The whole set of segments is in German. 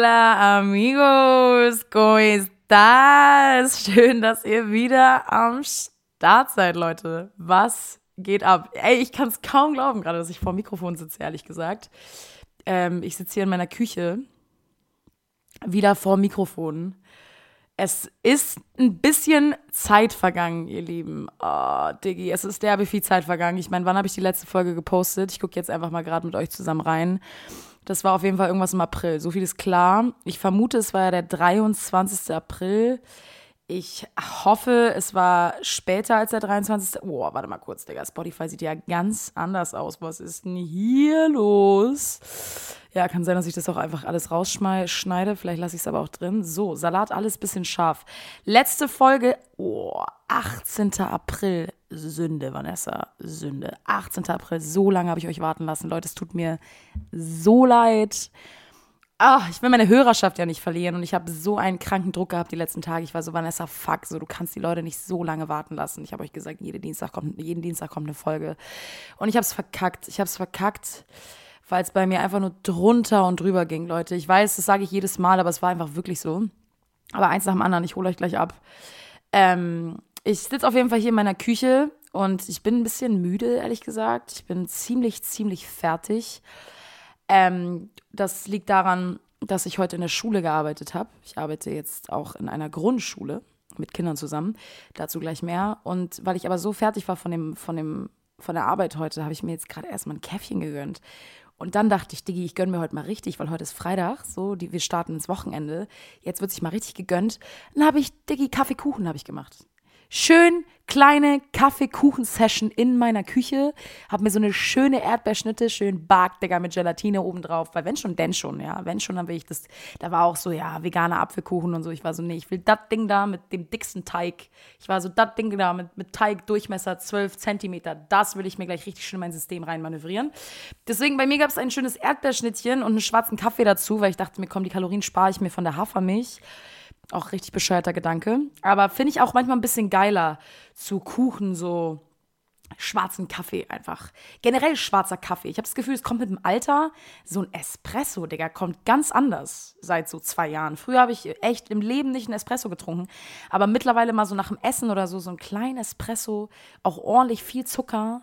Hola amigos, ¿cómo estás? Schön, dass ihr wieder am Start seid, Leute. Was geht ab? Ey, ich kann es kaum glauben gerade, dass ich vor dem Mikrofon sitze, ehrlich gesagt. Ähm, ich sitze hier in meiner Küche, wieder vor dem Mikrofon. Es ist ein bisschen Zeit vergangen, ihr Lieben. Oh, Diggi, es ist derbe viel Zeit vergangen. Ich meine, wann habe ich die letzte Folge gepostet? Ich gucke jetzt einfach mal gerade mit euch zusammen rein. Das war auf jeden Fall irgendwas im April. So viel ist klar. Ich vermute, es war ja der 23. April. Ich hoffe, es war später als der 23. Oh, warte mal kurz, Digga. Spotify sieht ja ganz anders aus. Was ist denn hier los? Ja, kann sein, dass ich das auch einfach alles rausschneide. Vielleicht lasse ich es aber auch drin. So, Salat, alles bisschen scharf. Letzte Folge, oh, 18. April. Sünde, Vanessa. Sünde. 18. April. So lange habe ich euch warten lassen. Leute, es tut mir so leid ach, ich will meine Hörerschaft ja nicht verlieren und ich habe so einen kranken Druck gehabt die letzten Tage. Ich war so, Vanessa, fuck, so, du kannst die Leute nicht so lange warten lassen. Ich habe euch gesagt, jeden Dienstag kommt, jeden Dienstag kommt eine Folge. Und ich habe es verkackt. Ich habe es verkackt, weil es bei mir einfach nur drunter und drüber ging, Leute. Ich weiß, das sage ich jedes Mal, aber es war einfach wirklich so. Aber eins nach dem anderen, ich hole euch gleich ab. Ähm, ich sitze auf jeden Fall hier in meiner Küche und ich bin ein bisschen müde, ehrlich gesagt. Ich bin ziemlich, ziemlich fertig. Ähm, das liegt daran, dass ich heute in der Schule gearbeitet habe. Ich arbeite jetzt auch in einer Grundschule mit Kindern zusammen. Dazu gleich mehr. Und weil ich aber so fertig war von, dem, von, dem, von der Arbeit heute, habe ich mir jetzt gerade erstmal ein Käffchen gegönnt. Und dann dachte ich, Diggi, ich gönne mir heute mal richtig, weil heute ist Freitag, so, die, wir starten ins Wochenende. Jetzt wird sich mal richtig gegönnt. Dann habe ich, Diggi, Kaffeekuchen habe ich gemacht schön kleine Kaffeekuchen-Session in meiner Küche. Hab mir so eine schöne Erdbeerschnitte, schön Bark, Digga, mit Gelatine obendrauf. Weil wenn schon, denn schon, ja. Wenn schon, dann will ich das. Da war auch so, ja, veganer Apfelkuchen und so. Ich war so, nee, ich will das Ding da mit dem dicksten Teig. Ich war so, das Ding da mit, mit Teig, Durchmesser 12 Zentimeter. Das will ich mir gleich richtig schön in mein System reinmanövrieren. Deswegen, bei mir gab es ein schönes Erdbeerschnittchen und einen schwarzen Kaffee dazu, weil ich dachte mir, komm, die Kalorien spare ich mir von der Hafermilch. Auch richtig bescheuerter Gedanke. Aber finde ich auch manchmal ein bisschen geiler zu Kuchen so schwarzen Kaffee einfach. Generell schwarzer Kaffee. Ich habe das Gefühl, es kommt mit dem Alter. So ein Espresso, Digga, kommt ganz anders seit so zwei Jahren. Früher habe ich echt im Leben nicht einen Espresso getrunken. Aber mittlerweile mal so nach dem Essen oder so, so ein kleinen Espresso, auch ordentlich viel Zucker.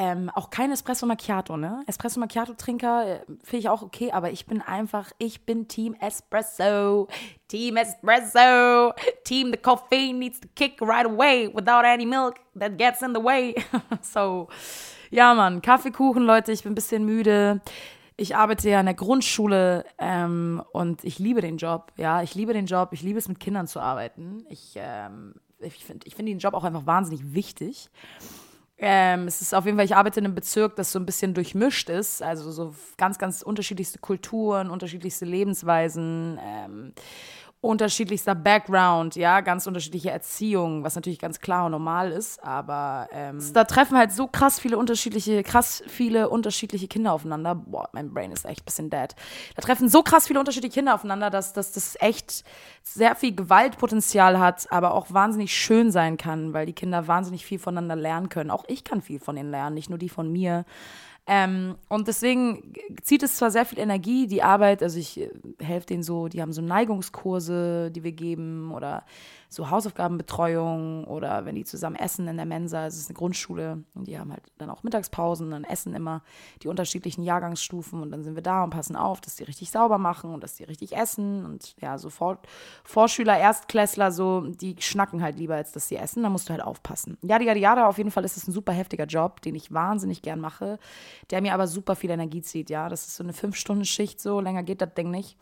Ähm, auch kein Espresso Macchiato, ne? Espresso Macchiato-Trinker äh, finde ich auch okay, aber ich bin einfach, ich bin Team Espresso. Team Espresso. Team the caffeine needs to kick right away without any milk that gets in the way. so, ja, Mann, Kaffeekuchen, Leute, ich bin ein bisschen müde. Ich arbeite ja in der Grundschule ähm, und ich liebe den Job. Ja, ich liebe den Job. Ich liebe es, mit Kindern zu arbeiten. Ich, ähm, ich finde ich find den Job auch einfach wahnsinnig wichtig. Ähm, es ist auf jeden Fall, ich arbeite in einem Bezirk, das so ein bisschen durchmischt ist, also so ganz, ganz unterschiedlichste Kulturen, unterschiedlichste Lebensweisen. Ähm, unterschiedlichster Background, ja, ganz unterschiedliche Erziehung, was natürlich ganz klar und normal ist, aber ähm, da treffen halt so krass viele unterschiedliche, krass viele unterschiedliche Kinder aufeinander. Boah, mein Brain ist echt ein bisschen dead. Da treffen so krass viele unterschiedliche Kinder aufeinander, dass, dass das echt sehr viel Gewaltpotenzial hat, aber auch wahnsinnig schön sein kann, weil die Kinder wahnsinnig viel voneinander lernen können. Auch ich kann viel von ihnen lernen, nicht nur die von mir. Ähm, und deswegen zieht es zwar sehr viel Energie, die Arbeit, also ich äh, helfe denen so, die haben so Neigungskurse, die wir geben oder so Hausaufgabenbetreuung oder wenn die zusammen essen in der Mensa, es ist eine Grundschule und die haben halt dann auch Mittagspausen, dann essen immer die unterschiedlichen Jahrgangsstufen und dann sind wir da und passen auf, dass die richtig sauber machen und dass die richtig essen und ja, so Vor Vorschüler, Erstklässler, so, die schnacken halt lieber, als dass sie essen, da musst du halt aufpassen. Ja, ja, ja, auf jeden Fall ist es ein super heftiger Job, den ich wahnsinnig gern mache, der mir aber super viel Energie zieht, ja, das ist so eine Fünf-Stunden-Schicht, so länger geht das Ding nicht.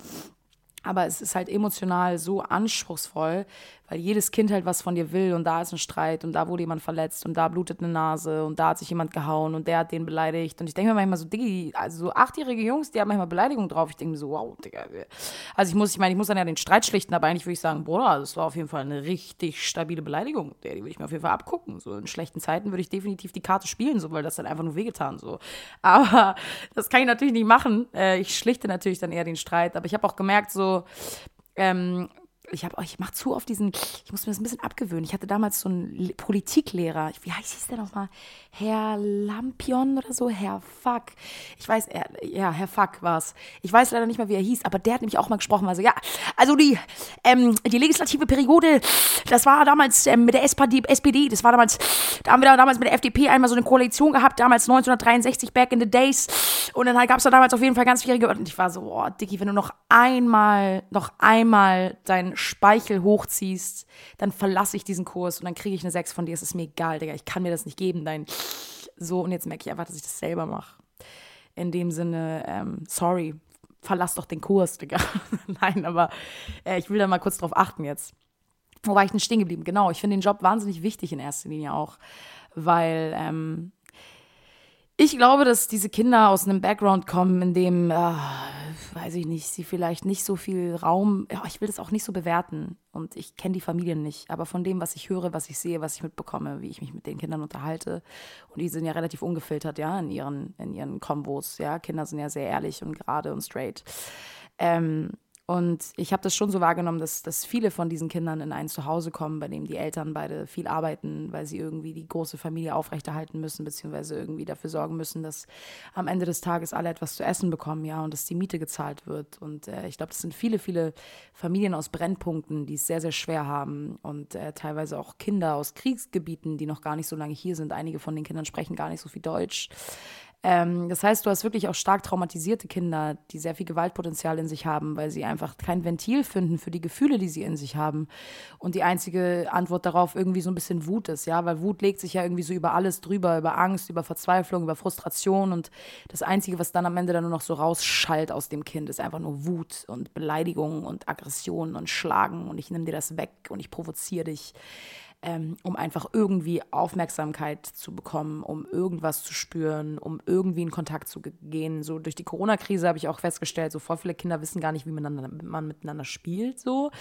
Aber es ist halt emotional so anspruchsvoll, weil jedes Kind halt was von dir will und da ist ein Streit und da wurde jemand verletzt und da blutet eine Nase und da hat sich jemand gehauen und der hat den beleidigt. Und ich denke mir manchmal so, Diggi, also so achtjährige Jungs, die haben manchmal Beleidigungen drauf. Ich denke mir so, wow, Digga. Also ich muss, ich meine, ich muss dann ja den Streit schlichten, aber eigentlich würde ich sagen, Bruder, das war auf jeden Fall eine richtig stabile Beleidigung. Die würde ich mir auf jeden Fall abgucken. So in schlechten Zeiten würde ich definitiv die Karte spielen, so, weil das dann einfach nur wehgetan so. Aber das kann ich natürlich nicht machen. Äh, ich schlichte natürlich dann eher den Streit. Aber ich habe auch gemerkt, so, ähm, ich habe ich mache zu oft diesen, ich muss mir das ein bisschen abgewöhnen. Ich hatte damals so einen Politiklehrer, wie heißt hieß der nochmal? Herr Lampion oder so, Herr Fuck. Ich weiß, er, ja, Herr Fuck war es. Ich weiß leider nicht mehr, wie er hieß, aber der hat nämlich auch mal gesprochen. Also ja, also die, ähm, die legislative Periode, das war damals ähm, mit der SPD, das war damals, da haben wir da damals mit der FDP einmal so eine Koalition gehabt, damals 1963, back in the days. Und dann gab es da damals auf jeden Fall ganz schwierige, und ich war so, oh, Dicky, wenn du noch einmal, noch einmal dein Speichel hochziehst, dann verlasse ich diesen Kurs und dann kriege ich eine 6 von dir. Es ist mir egal, Digga. Ich kann mir das nicht geben. Dein so, und jetzt merke ich einfach, dass ich das selber mache. In dem Sinne, ähm, sorry, verlass doch den Kurs, Digga. Nein, aber äh, ich will da mal kurz drauf achten jetzt. Wo war ich denn stehen geblieben? Genau, ich finde den Job wahnsinnig wichtig in erster Linie auch, weil ähm, ich glaube, dass diese Kinder aus einem Background kommen, in dem, äh, weiß ich nicht, sie vielleicht nicht so viel Raum, ja, ich will das auch nicht so bewerten. Und ich kenne die Familien nicht, aber von dem, was ich höre, was ich sehe, was ich mitbekomme, wie ich mich mit den Kindern unterhalte und die sind ja relativ ungefiltert, ja, in ihren, in ihren Kombos, ja, Kinder sind ja sehr ehrlich und gerade und straight. Ähm, und ich habe das schon so wahrgenommen, dass, dass viele von diesen Kindern in ein Zuhause kommen, bei dem die Eltern beide viel arbeiten, weil sie irgendwie die große Familie aufrechterhalten müssen, beziehungsweise irgendwie dafür sorgen müssen, dass am Ende des Tages alle etwas zu essen bekommen, ja, und dass die Miete gezahlt wird. Und äh, ich glaube, das sind viele, viele Familien aus Brennpunkten, die es sehr, sehr schwer haben und äh, teilweise auch Kinder aus Kriegsgebieten, die noch gar nicht so lange hier sind. Einige von den Kindern sprechen gar nicht so viel Deutsch. Ähm, das heißt, du hast wirklich auch stark traumatisierte Kinder, die sehr viel Gewaltpotenzial in sich haben, weil sie einfach kein Ventil finden für die Gefühle, die sie in sich haben. Und die einzige Antwort darauf irgendwie so ein bisschen Wut ist, ja, weil Wut legt sich ja irgendwie so über alles drüber, über Angst, über Verzweiflung, über Frustration. Und das Einzige, was dann am Ende dann nur noch so rausschallt aus dem Kind, ist einfach nur Wut und Beleidigung und Aggression und Schlagen und ich nehme dir das weg und ich provoziere dich ähm, um einfach irgendwie Aufmerksamkeit zu bekommen, um irgendwas zu spüren, um irgendwie in Kontakt zu gehen. So durch die Corona-Krise habe ich auch festgestellt, so voll viele Kinder wissen gar nicht, wie miteinander, man miteinander spielt. So.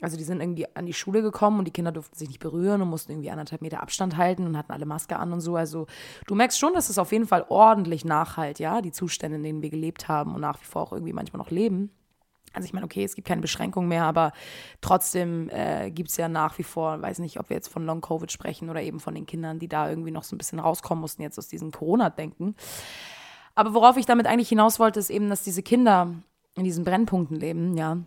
Also die sind irgendwie an die Schule gekommen und die Kinder durften sich nicht berühren und mussten irgendwie anderthalb Meter Abstand halten und hatten alle Maske an und so. Also du merkst schon, dass es auf jeden Fall ordentlich nachhalt, ja, die Zustände, in denen wir gelebt haben und nach wie vor auch irgendwie manchmal noch leben. Also ich meine, okay, es gibt keine Beschränkungen mehr, aber trotzdem äh, gibt es ja nach wie vor, weiß nicht, ob wir jetzt von Long-Covid sprechen oder eben von den Kindern, die da irgendwie noch so ein bisschen rauskommen mussten jetzt aus diesem Corona-Denken. Aber worauf ich damit eigentlich hinaus wollte, ist eben, dass diese Kinder in diesen Brennpunkten leben, ja.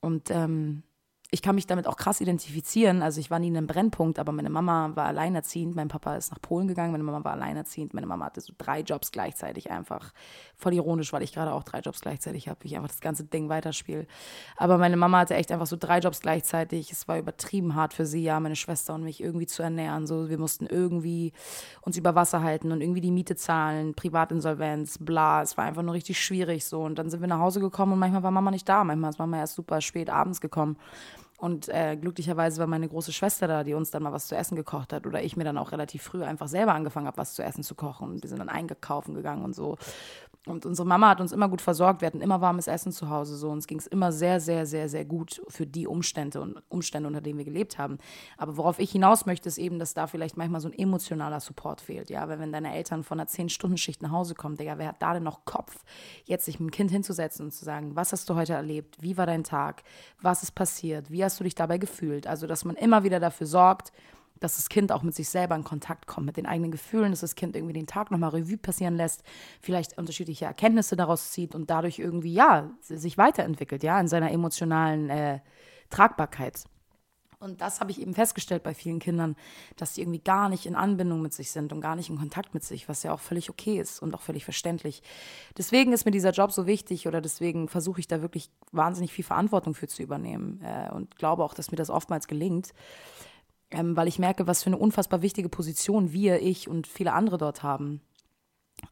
Und ähm, ich kann mich damit auch krass identifizieren. Also ich war nie in einem Brennpunkt, aber meine Mama war alleinerziehend. Mein Papa ist nach Polen gegangen, meine Mama war alleinerziehend. Meine Mama hatte so drei Jobs gleichzeitig einfach. Voll ironisch, weil ich gerade auch drei Jobs gleichzeitig habe, ich einfach das ganze Ding weiterspiele. Aber meine Mama hatte echt einfach so drei Jobs gleichzeitig. Es war übertrieben hart für sie, ja, meine Schwester und mich irgendwie zu ernähren. So, wir mussten irgendwie uns über Wasser halten und irgendwie die Miete zahlen, Privatinsolvenz, bla. Es war einfach nur richtig schwierig so. Und dann sind wir nach Hause gekommen und manchmal war Mama nicht da. Manchmal ist Mama erst super spät abends gekommen. Und äh, glücklicherweise war meine große Schwester da, die uns dann mal was zu essen gekocht hat. Oder ich mir dann auch relativ früh einfach selber angefangen habe, was zu essen zu kochen. Und wir sind dann eingekaufen gegangen und so. Und unsere Mama hat uns immer gut versorgt. Wir hatten immer warmes Essen zu Hause. So. Uns ging es immer sehr, sehr, sehr, sehr gut für die Umstände und Umstände, unter denen wir gelebt haben. Aber worauf ich hinaus möchte, ist eben, dass da vielleicht manchmal so ein emotionaler Support fehlt. Ja, weil wenn deine Eltern von einer 10-Stunden-Schicht nach Hause kommen, Digga, wer hat da denn noch Kopf, jetzt sich mit dem Kind hinzusetzen und zu sagen, was hast du heute erlebt? Wie war dein Tag? Was ist passiert? Wie hast du dich dabei gefühlt? Also, dass man immer wieder dafür sorgt, dass das Kind auch mit sich selber in Kontakt kommt, mit den eigenen Gefühlen, dass das Kind irgendwie den Tag nochmal Revue passieren lässt, vielleicht unterschiedliche Erkenntnisse daraus zieht und dadurch irgendwie, ja, sich weiterentwickelt, ja, in seiner emotionalen äh, Tragbarkeit. Und das habe ich eben festgestellt bei vielen Kindern, dass sie irgendwie gar nicht in Anbindung mit sich sind und gar nicht in Kontakt mit sich, was ja auch völlig okay ist und auch völlig verständlich. Deswegen ist mir dieser Job so wichtig oder deswegen versuche ich da wirklich wahnsinnig viel Verantwortung für zu übernehmen äh, und glaube auch, dass mir das oftmals gelingt ähm, weil ich merke, was für eine unfassbar wichtige Position wir, ich und viele andere dort haben.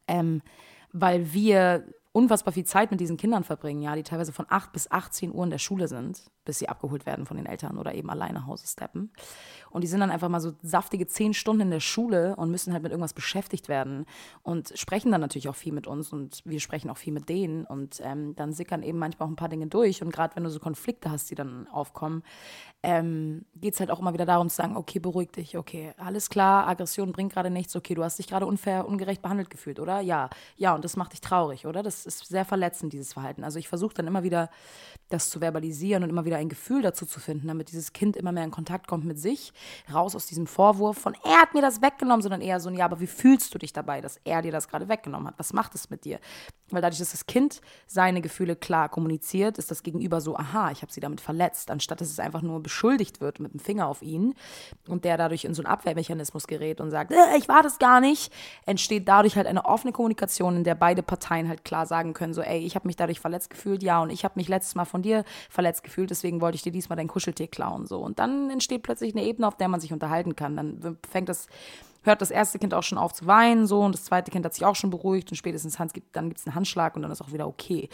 Ähm, weil wir unfassbar viel Zeit mit diesen Kindern verbringen, ja, die teilweise von 8 bis 18 Uhr in der Schule sind, bis sie abgeholt werden von den Eltern oder eben alleine nach Hause steppen. Und die sind dann einfach mal so saftige 10 Stunden in der Schule und müssen halt mit irgendwas beschäftigt werden und sprechen dann natürlich auch viel mit uns und wir sprechen auch viel mit denen und ähm, dann sickern eben manchmal auch ein paar Dinge durch und gerade wenn du so Konflikte hast, die dann aufkommen, ähm, geht es halt auch immer wieder darum zu sagen, okay, beruhig dich, okay, alles klar, Aggression bringt gerade nichts, okay, du hast dich gerade unfair, ungerecht behandelt gefühlt, oder? Ja, ja, und das macht dich traurig, oder? Das ist sehr verletzend, dieses Verhalten. Also ich versuche dann immer wieder das zu verbalisieren und immer wieder ein Gefühl dazu zu finden, damit dieses Kind immer mehr in Kontakt kommt mit sich, raus aus diesem Vorwurf von, er hat mir das weggenommen, sondern eher so, ja, aber wie fühlst du dich dabei, dass er dir das gerade weggenommen hat? Was macht es mit dir? Weil dadurch, dass das Kind seine Gefühle klar kommuniziert, ist das Gegenüber so, aha, ich habe sie damit verletzt, anstatt dass es einfach nur beschuldigt wird mit dem Finger auf ihn und der dadurch in so einen Abwehrmechanismus gerät und sagt, äh, ich war das gar nicht, entsteht dadurch halt eine offene Kommunikation, in der beide Parteien halt klar sagen können, so, ey, ich habe mich dadurch verletzt gefühlt, ja, und ich habe mich letztes Mal von dir verletzt gefühlt, deswegen wollte ich dir diesmal dein Kuscheltier klauen, so. Und dann entsteht plötzlich eine Ebene, auf der man sich unterhalten kann. Dann fängt das hört das erste Kind auch schon auf zu weinen, so, und das zweite Kind hat sich auch schon beruhigt und spätestens Hans gibt, dann gibt es einen Handschlag und dann ist auch wieder okay.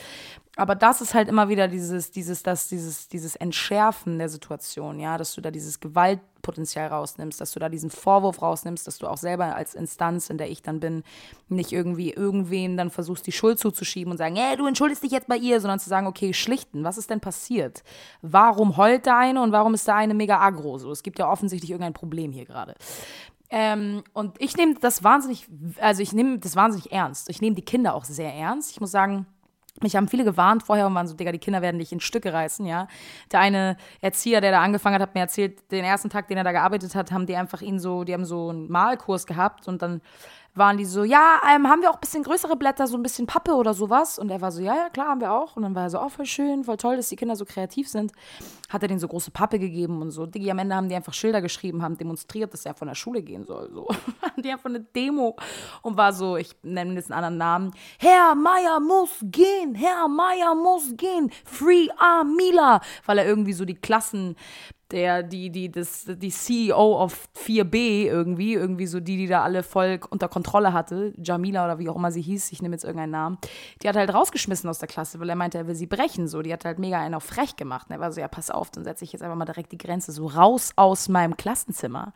Aber das ist halt immer wieder dieses, dieses, das, dieses, dieses Entschärfen der Situation, ja, dass du da dieses Gewaltpotenzial rausnimmst, dass du da diesen Vorwurf rausnimmst, dass du auch selber als Instanz, in der ich dann bin, nicht irgendwie irgendwem dann versuchst, die Schuld zuzuschieben und sagen, hey, du entschuldigst dich jetzt bei ihr, sondern zu sagen, okay, schlichten, was ist denn passiert? Warum heult der eine und warum ist der eine mega aggro? So, es gibt ja offensichtlich irgendein Problem hier gerade. Ähm, und ich nehme das wahnsinnig, also ich nehme das wahnsinnig ernst. Ich nehme die Kinder auch sehr ernst. Ich muss sagen, mich haben viele gewarnt vorher und waren so, Digga, die Kinder werden dich in Stücke reißen, ja. Der eine Erzieher, der da angefangen hat, hat mir erzählt, den ersten Tag, den er da gearbeitet hat, haben die einfach ihn so, die haben so einen Malkurs gehabt und dann waren die so, ja, ähm, haben wir auch ein bisschen größere Blätter, so ein bisschen Pappe oder sowas? Und er war so, ja, ja, klar, haben wir auch. Und dann war er so, oh, voll schön, voll toll, dass die Kinder so kreativ sind. Hat er denen so große Pappe gegeben und so. Digi, am Ende haben die einfach Schilder geschrieben, haben demonstriert, dass er von der Schule gehen soll. So. die einfach eine Demo und war so, ich nenne jetzt einen anderen Namen, Herr Meier muss gehen, Herr Meier muss gehen, Free Amila, weil er irgendwie so die Klassen der, die, die, das, die CEO of 4B irgendwie, irgendwie so die, die da alle voll unter Kontrolle hatte, Jamila oder wie auch immer sie hieß, ich nehme jetzt irgendeinen Namen, die hat halt rausgeschmissen aus der Klasse, weil er meinte, er will sie brechen, so, die hat halt mega einen auf frech gemacht, er war so, ja, pass auf, dann setze ich jetzt einfach mal direkt die Grenze so raus aus meinem Klassenzimmer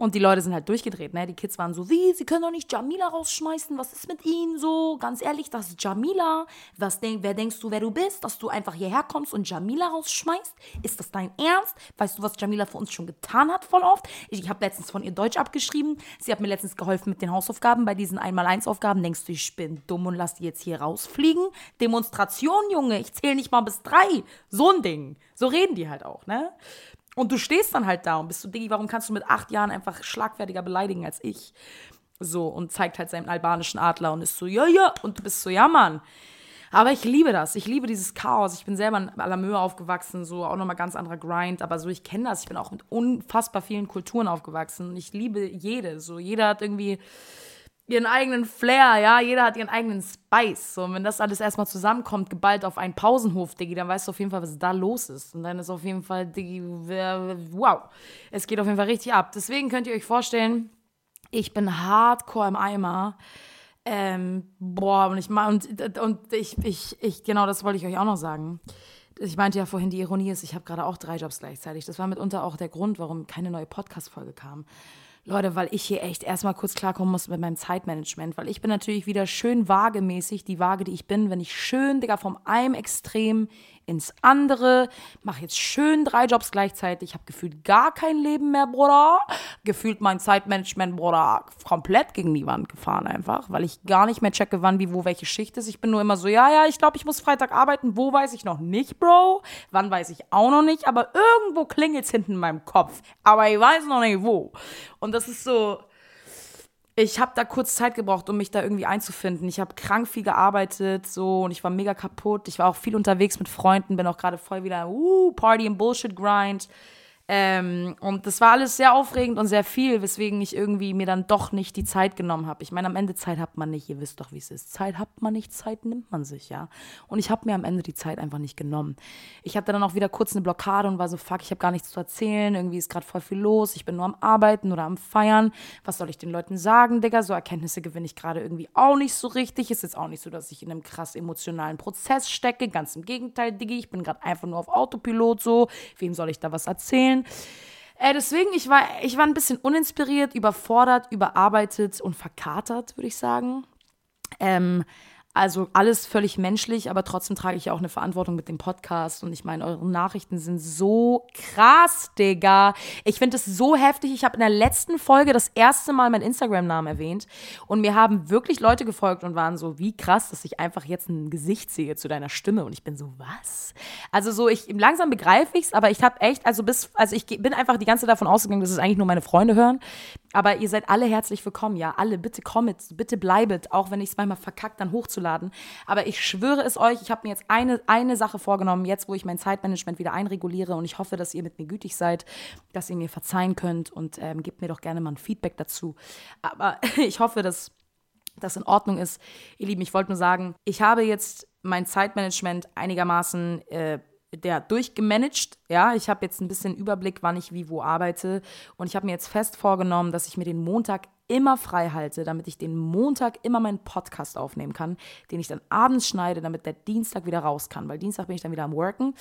und die Leute sind halt durchgedreht, ne? Die Kids waren so, wie, sie können doch nicht Jamila rausschmeißen, was ist mit ihnen so? Ganz ehrlich, das ist Jamila. Was denk, wer denkst du, wer du bist, dass du einfach hierher kommst und Jamila rausschmeißt? Ist das dein Ernst? Weißt du, was Jamila für uns schon getan hat voll oft? Ich, ich habe letztens von ihr Deutsch abgeschrieben. Sie hat mir letztens geholfen mit den Hausaufgaben. Bei diesen Einmal-Eins-Aufgaben denkst du, ich bin dumm und lass die jetzt hier rausfliegen? Demonstration, Junge, ich zähle nicht mal bis drei. So ein Ding. So reden die halt auch, ne? Und du stehst dann halt da und bist so, Diggi, warum kannst du mit acht Jahren einfach schlagfertiger beleidigen als ich? So, und zeigt halt seinen albanischen Adler und ist so, ja, ja. Und du bist so, ja, Mann. Aber ich liebe das. Ich liebe dieses Chaos. Ich bin selber in Alamö aufgewachsen, so auch nochmal ganz anderer Grind. Aber so, ich kenne das. Ich bin auch mit unfassbar vielen Kulturen aufgewachsen. Ich liebe jede. So, jeder hat irgendwie ihren eigenen Flair, ja, jeder hat ihren eigenen Spice. So, und wenn das alles erstmal zusammenkommt, geballt auf einen Pausenhof, Diggi, dann weißt du auf jeden Fall, was da los ist. Und dann ist auf jeden Fall, Diggi, wow, es geht auf jeden Fall richtig ab. Deswegen könnt ihr euch vorstellen, ich bin hardcore im Eimer. Ähm, boah, und ich und, und ich, ich, ich, genau das wollte ich euch auch noch sagen. Ich meinte ja vorhin, die Ironie ist, ich habe gerade auch drei Jobs gleichzeitig. Das war mitunter auch der Grund, warum keine neue Podcast-Folge kam. Leute, weil ich hier echt erstmal kurz klarkommen muss mit meinem Zeitmanagement, weil ich bin natürlich wieder schön waagemäßig, die Waage, die ich bin, wenn ich schön, Digga, vom einem Extrem ins andere, mache jetzt schön drei Jobs gleichzeitig, habe gefühlt gar kein Leben mehr, Bruder. Gefühlt mein Zeitmanagement, Bruder, komplett gegen die Wand gefahren einfach, weil ich gar nicht mehr checke, wann, wie, wo, welche Schicht ist. Ich bin nur immer so, ja, ja, ich glaube, ich muss Freitag arbeiten. Wo weiß ich noch nicht, Bro? Wann weiß ich auch noch nicht, aber irgendwo klingelt es hinten in meinem Kopf. Aber ich weiß noch nicht wo. Und das ist so, ich habe da kurz Zeit gebraucht, um mich da irgendwie einzufinden. Ich habe krank viel gearbeitet, so und ich war mega kaputt. Ich war auch viel unterwegs mit Freunden, bin auch gerade voll wieder uh, Party and Bullshit Grind. Ähm, und das war alles sehr aufregend und sehr viel, weswegen ich irgendwie mir dann doch nicht die Zeit genommen habe. Ich meine, am Ende Zeit hat man nicht, ihr wisst doch, wie es ist. Zeit hat man nicht, Zeit nimmt man sich, ja. Und ich habe mir am Ende die Zeit einfach nicht genommen. Ich hatte dann auch wieder kurz eine Blockade und war so, fuck, ich habe gar nichts zu erzählen, irgendwie ist gerade voll viel los, ich bin nur am Arbeiten oder am Feiern. Was soll ich den Leuten sagen, Digga? So Erkenntnisse gewinne ich gerade irgendwie auch nicht so richtig. Ist jetzt auch nicht so, dass ich in einem krass emotionalen Prozess stecke. Ganz im Gegenteil, Diggi, ich bin gerade einfach nur auf Autopilot so. Wem soll ich da was erzählen? Äh, deswegen, ich war, ich war ein bisschen uninspiriert, überfordert, überarbeitet und verkatert, würde ich sagen. Ähm, Also alles völlig menschlich, aber trotzdem trage ich auch eine Verantwortung mit dem Podcast. Und ich meine, eure Nachrichten sind so krass, Digga. Ich finde es so heftig. Ich habe in der letzten Folge das erste Mal meinen Instagram-Namen erwähnt. Und mir haben wirklich Leute gefolgt und waren so, wie krass, dass ich einfach jetzt ein Gesicht sehe zu deiner Stimme. Und ich bin so, was? Also so, ich langsam begreife ich es, aber ich habe echt, also bis, also ich bin einfach die ganze Zeit davon ausgegangen, dass es eigentlich nur meine Freunde hören. Aber ihr seid alle herzlich willkommen, ja. Alle, bitte kommet, bitte bleibet, auch wenn ich es manchmal verkackt, dann hochzuladen. Aber ich schwöre es euch, ich habe mir jetzt eine, eine Sache vorgenommen, jetzt wo ich mein Zeitmanagement wieder einreguliere und ich hoffe, dass ihr mit mir gütig seid, dass ihr mir verzeihen könnt und ähm, gebt mir doch gerne mal ein Feedback dazu. Aber ich hoffe, dass das in Ordnung ist. Ihr Lieben, ich wollte nur sagen, ich habe jetzt mein Zeitmanagement einigermaßen äh, der durchgemanagt. Ja, ich habe jetzt ein bisschen Überblick, wann ich wie wo arbeite. Und ich habe mir jetzt fest vorgenommen, dass ich mir den Montag immer frei halte, damit ich den Montag immer meinen Podcast aufnehmen kann, den ich dann abends schneide, damit der Dienstag wieder raus kann, weil Dienstag bin ich dann wieder am Worken.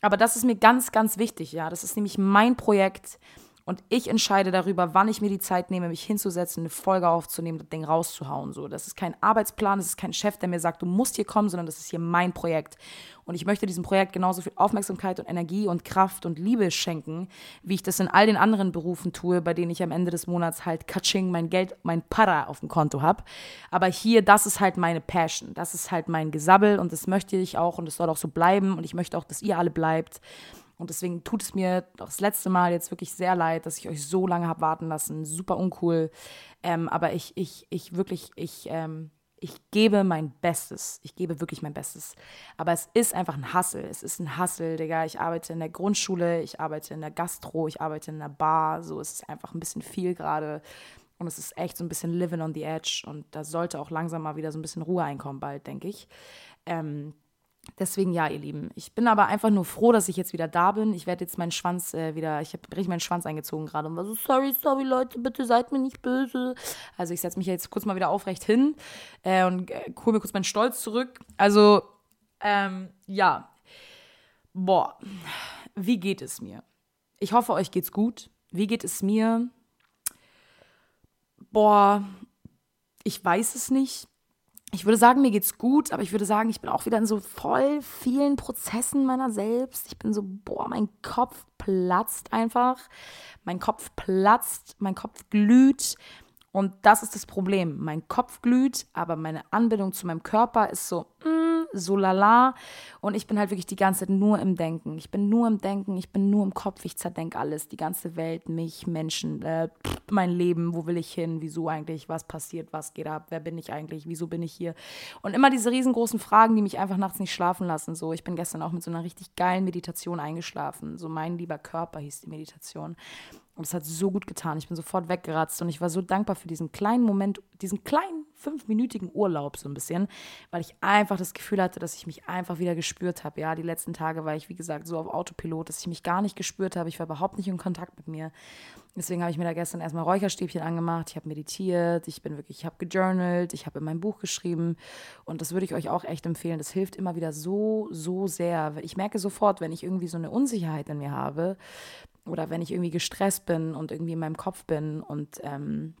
Aber das ist mir ganz, ganz wichtig, ja. Das ist nämlich mein Projekt. Und ich entscheide darüber, wann ich mir die Zeit nehme, mich hinzusetzen, eine Folge aufzunehmen, das Ding rauszuhauen. So, das ist kein Arbeitsplan, das ist kein Chef, der mir sagt, du musst hier kommen, sondern das ist hier mein Projekt. Und ich möchte diesem Projekt genauso viel Aufmerksamkeit und Energie und Kraft und Liebe schenken, wie ich das in all den anderen Berufen tue, bei denen ich am Ende des Monats halt Katsching, mein Geld, mein Para auf dem Konto habe. Aber hier, das ist halt meine Passion. Das ist halt mein Gesabbel und das möchte ich auch und es soll auch so bleiben und ich möchte auch, dass ihr alle bleibt. Und deswegen tut es mir das letzte Mal jetzt wirklich sehr leid, dass ich euch so lange habe warten lassen. Super uncool. Ähm, aber ich, ich, ich wirklich, ich, ähm, ich gebe mein Bestes. Ich gebe wirklich mein Bestes. Aber es ist einfach ein Hassel. Es ist ein Hassel, Digga. Ich arbeite in der Grundschule, ich arbeite in der Gastro, ich arbeite in der Bar. So es ist einfach ein bisschen viel gerade. Und es ist echt so ein bisschen living on the edge. Und da sollte auch langsam mal wieder so ein bisschen Ruhe einkommen, bald, denke ich. Ähm, Deswegen ja, ihr Lieben. Ich bin aber einfach nur froh, dass ich jetzt wieder da bin. Ich werde jetzt meinen Schwanz äh, wieder, ich habe richtig meinen Schwanz eingezogen gerade und war so, sorry, sorry Leute, bitte seid mir nicht böse. Also ich setze mich jetzt kurz mal wieder aufrecht hin äh, und äh, hole mir kurz meinen Stolz zurück. Also, ähm, ja. Boah, wie geht es mir? Ich hoffe, euch geht's gut. Wie geht es mir? Boah, ich weiß es nicht ich würde sagen, mir geht's gut, aber ich würde sagen, ich bin auch wieder in so voll vielen Prozessen meiner selbst. Ich bin so, boah, mein Kopf platzt einfach. Mein Kopf platzt, mein Kopf glüht. Und das ist das Problem. Mein Kopf glüht, aber meine Anbindung zu meinem Körper ist so, mm, so lala. Und ich bin halt wirklich die ganze Zeit nur im Denken. Ich bin nur im Denken, ich bin nur im Kopf, ich zerdenke alles. Die ganze Welt, mich, Menschen, äh, mein Leben, wo will ich hin, wieso eigentlich, was passiert, was geht ab, wer bin ich eigentlich, wieso bin ich hier. Und immer diese riesengroßen Fragen, die mich einfach nachts nicht schlafen lassen. So, ich bin gestern auch mit so einer richtig geilen Meditation eingeschlafen. So, mein lieber Körper hieß die Meditation. Und es hat so gut getan. Ich bin sofort weggeratzt und ich war so dankbar für diesen kleinen Moment, diesen kleinen fünfminütigen Urlaub so ein bisschen, weil ich einfach das Gefühl hatte, dass ich mich einfach wieder gespürt habe. Ja, die letzten Tage war ich, wie gesagt, so auf Autopilot, dass ich mich gar nicht gespürt habe. Ich war überhaupt nicht in Kontakt mit mir. Deswegen habe ich mir da gestern erstmal Räucherstäbchen angemacht. Ich habe meditiert, ich bin wirklich, ich habe gejournalt, ich habe in mein Buch geschrieben. Und das würde ich euch auch echt empfehlen. Das hilft immer wieder so, so sehr. Ich merke sofort, wenn ich irgendwie so eine Unsicherheit in mir habe, oder wenn ich irgendwie gestresst bin und irgendwie in meinem Kopf bin und ähm,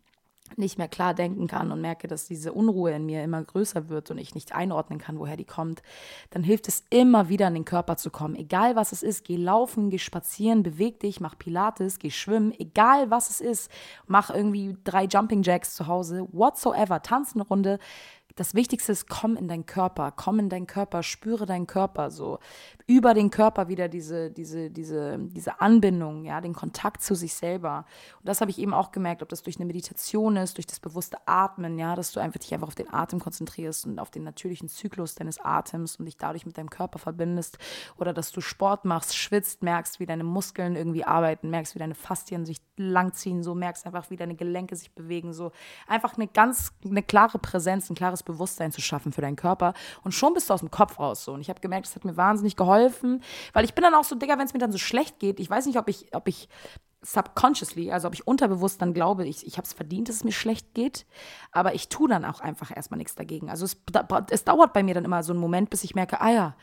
nicht mehr klar denken kann und merke, dass diese Unruhe in mir immer größer wird und ich nicht einordnen kann, woher die kommt, dann hilft es immer wieder in den Körper zu kommen. Egal was es ist, geh laufen, geh spazieren, beweg dich, mach Pilates, geh schwimmen, egal was es ist, mach irgendwie drei Jumping Jacks zu Hause, whatsoever, tanz eine Runde, das Wichtigste ist, komm in deinen Körper, komm in deinen Körper, spüre deinen Körper so. Über den Körper wieder diese, diese, diese, diese Anbindung, ja, den Kontakt zu sich selber. Und das habe ich eben auch gemerkt, ob das durch eine Meditation ist, durch das bewusste Atmen, ja, dass du einfach dich einfach auf den Atem konzentrierst und auf den natürlichen Zyklus deines Atems und dich dadurch mit deinem Körper verbindest. Oder dass du Sport machst, schwitzt, merkst, wie deine Muskeln irgendwie arbeiten, merkst, wie deine Faszien sich langziehen, so merkst einfach, wie deine Gelenke sich bewegen, so einfach eine ganz, eine klare Präsenz, ein klares Bewusstsein zu schaffen für deinen Körper. Und schon bist du aus dem Kopf raus so. Und ich habe gemerkt, das hat mir wahnsinnig geholfen, weil ich bin dann auch so, Digga, wenn es mir dann so schlecht geht, ich weiß nicht, ob ich, ob ich subconsciously, also ob ich unterbewusst dann glaube, ich, ich habe es verdient, dass es mir schlecht geht, aber ich tue dann auch einfach erstmal nichts dagegen. Also es, es dauert bei mir dann immer so einen Moment, bis ich merke, ah ja,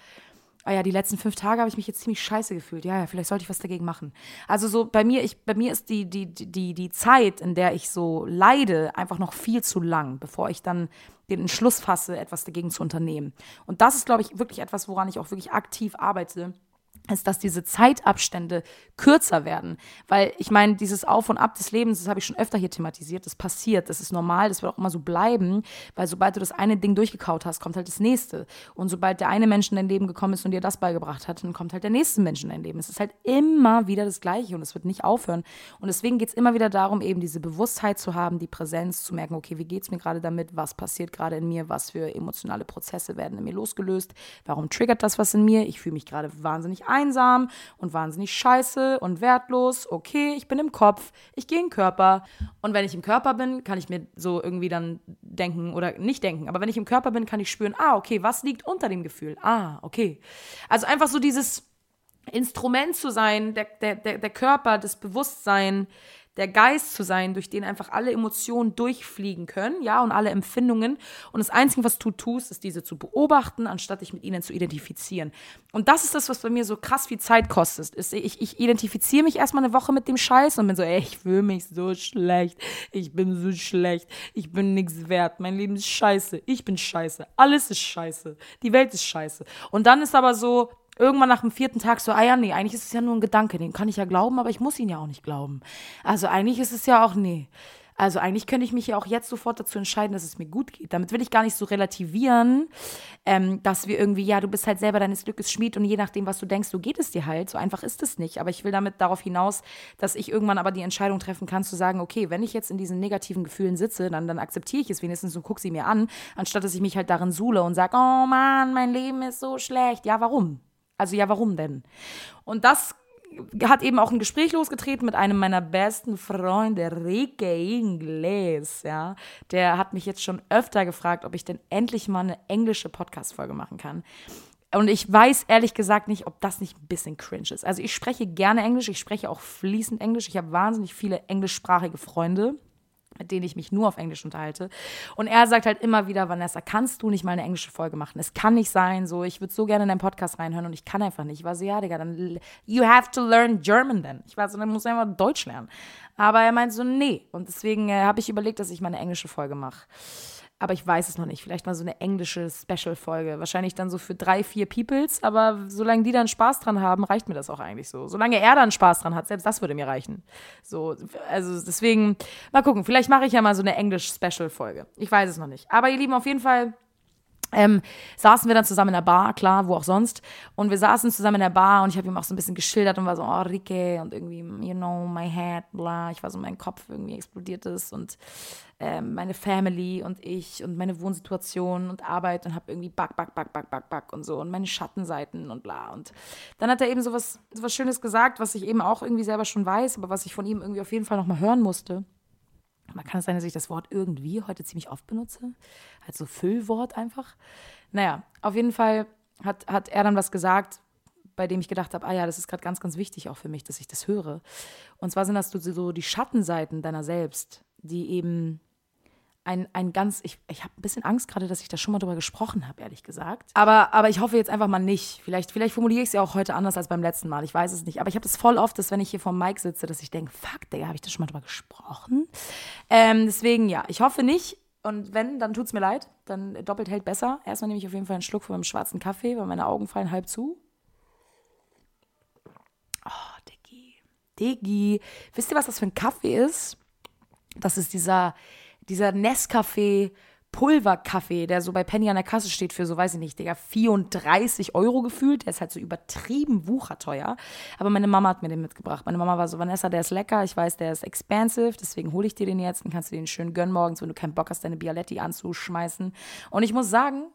ah ja, die letzten fünf Tage habe ich mich jetzt ziemlich scheiße gefühlt. Ja, ja, vielleicht sollte ich was dagegen machen. Also so bei mir, ich, bei mir ist die, die, die, die Zeit, in der ich so leide, einfach noch viel zu lang, bevor ich dann den Entschluss fasse, etwas dagegen zu unternehmen. Und das ist, glaube ich, wirklich etwas, woran ich auch wirklich aktiv arbeite ist, dass diese Zeitabstände kürzer werden. Weil ich meine, dieses Auf und Ab des Lebens, das habe ich schon öfter hier thematisiert, das passiert, das ist normal, das wird auch immer so bleiben, weil sobald du das eine Ding durchgekaut hast, kommt halt das nächste. Und sobald der eine Mensch in dein Leben gekommen ist und dir das beigebracht hat, dann kommt halt der nächste Mensch in dein Leben. Es ist halt immer wieder das Gleiche und es wird nicht aufhören. Und deswegen geht es immer wieder darum, eben diese Bewusstheit zu haben, die Präsenz zu merken, okay, wie geht es mir gerade damit, was passiert gerade in mir, was für emotionale Prozesse werden in mir losgelöst, warum triggert das was in mir, ich fühle mich gerade wahnsinnig einsam und wahnsinnig scheiße und wertlos. Okay, ich bin im Kopf, ich gehe in den Körper. Und wenn ich im Körper bin, kann ich mir so irgendwie dann denken oder nicht denken, aber wenn ich im Körper bin, kann ich spüren, ah, okay, was liegt unter dem Gefühl? Ah, okay. Also einfach so dieses Instrument zu sein, der, der, der, der Körper, das Bewusstsein, der Geist zu sein, durch den einfach alle Emotionen durchfliegen können, ja, und alle Empfindungen. Und das Einzige, was du tust, ist diese zu beobachten, anstatt dich mit ihnen zu identifizieren. Und das ist das, was bei mir so krass viel Zeit kostet. Ist, ich, ich identifiziere mich erstmal eine Woche mit dem Scheiß und bin so, ey, ich fühle mich so schlecht. Ich bin so schlecht. Ich bin nichts wert. Mein Leben ist scheiße. Ich bin scheiße. Alles ist scheiße. Die Welt ist scheiße. Und dann ist aber so, irgendwann nach dem vierten Tag so, ah ja, nee, eigentlich ist es ja nur ein Gedanke, den kann ich ja glauben, aber ich muss ihn ja auch nicht glauben. Also eigentlich ist es ja auch, nee. Also eigentlich könnte ich mich ja auch jetzt sofort dazu entscheiden, dass es mir gut geht. Damit will ich gar nicht so relativieren, ähm, dass wir irgendwie, ja, du bist halt selber deines Glückes Schmied und je nachdem, was du denkst, so geht es dir halt. So einfach ist es nicht. Aber ich will damit darauf hinaus, dass ich irgendwann aber die Entscheidung treffen kann, zu sagen, okay, wenn ich jetzt in diesen negativen Gefühlen sitze, dann, dann akzeptiere ich es wenigstens und gucke sie mir an, anstatt dass ich mich halt darin suhle und sage, oh Mann, mein Leben ist so schlecht. Ja, warum? Also ja, warum denn? Und das hat eben auch ein Gespräch losgetreten mit einem meiner besten Freunde, Rique Ingles, ja. Der hat mich jetzt schon öfter gefragt, ob ich denn endlich mal eine englische Podcast-Folge machen kann. Und ich weiß ehrlich gesagt nicht, ob das nicht ein bisschen cringe ist. Also ich spreche gerne Englisch, ich spreche auch fließend Englisch. Ich habe wahnsinnig viele englischsprachige Freunde mit denen ich mich nur auf Englisch unterhalte. Und er sagt halt immer wieder, Vanessa, kannst du nicht mal eine englische Folge machen? Es kann nicht sein, so, ich würde so gerne in deinen Podcast reinhören und ich kann einfach nicht. Ich war so, ja, Digga, dann, you have to learn German then. Ich war so, dann muss einfach Deutsch lernen. Aber er meint so, nee. Und deswegen äh, habe ich überlegt, dass ich mal eine englische Folge mache. Aber ich weiß es noch nicht. Vielleicht mal so eine englische Special-Folge. Wahrscheinlich dann so für drei, vier Peoples. Aber solange die dann Spaß dran haben, reicht mir das auch eigentlich so. Solange er dann Spaß dran hat, selbst das würde mir reichen. So, also deswegen, mal gucken. Vielleicht mache ich ja mal so eine Englisch-Special-Folge. Ich weiß es noch nicht. Aber ihr Lieben, auf jeden Fall ähm, saßen wir dann zusammen in der Bar, klar, wo auch sonst. Und wir saßen zusammen in der Bar und ich habe ihm auch so ein bisschen geschildert und war so, oh, Rike, und irgendwie, you know, my head, bla. Ich war so, mein Kopf irgendwie explodiert ist und ähm, meine Family und ich und meine Wohnsituation und Arbeit und habe irgendwie back, back, back, back, back, back und so und meine Schattenseiten und bla. Und dann hat er eben so was, so was Schönes gesagt, was ich eben auch irgendwie selber schon weiß, aber was ich von ihm irgendwie auf jeden Fall nochmal hören musste. Man kann es sein, dass ich das Wort irgendwie heute ziemlich oft benutze. Halt so Füllwort einfach. Naja, auf jeden Fall hat, hat er dann was gesagt, bei dem ich gedacht habe, ah ja, das ist gerade ganz, ganz wichtig auch für mich, dass ich das höre. Und zwar sind das so die Schattenseiten deiner selbst, die eben ein, ein ganz, ich, ich habe ein bisschen Angst gerade, dass ich da schon mal drüber gesprochen habe, ehrlich gesagt. Aber, aber ich hoffe jetzt einfach mal nicht. Vielleicht, vielleicht formuliere ich es ja auch heute anders als beim letzten Mal. Ich weiß es nicht. Aber ich habe das voll oft, dass wenn ich hier vor Mike sitze, dass ich denke, fuck, Digga, habe ich da schon mal drüber gesprochen? Ähm, deswegen, ja, ich hoffe nicht. Und wenn, dann tut es mir leid. Dann doppelt hält besser. Erstmal nehme ich auf jeden Fall einen Schluck von meinem schwarzen Kaffee, weil meine Augen fallen halb zu. Oh, Diggi. Diggi. Wisst ihr, was das für ein Kaffee ist? Das ist dieser dieser Nescafé Pulverkaffee, der so bei Penny an der Kasse steht für so, weiß ich nicht, Digga, 34 Euro gefühlt. Der ist halt so übertrieben wucherteuer. Aber meine Mama hat mir den mitgebracht. Meine Mama war so, Vanessa, der ist lecker. Ich weiß, der ist expensive. Deswegen hole ich dir den jetzt. Dann kannst du den schön gönnen morgens, wenn du keinen Bock hast, deine Bialetti anzuschmeißen. Und ich muss sagen,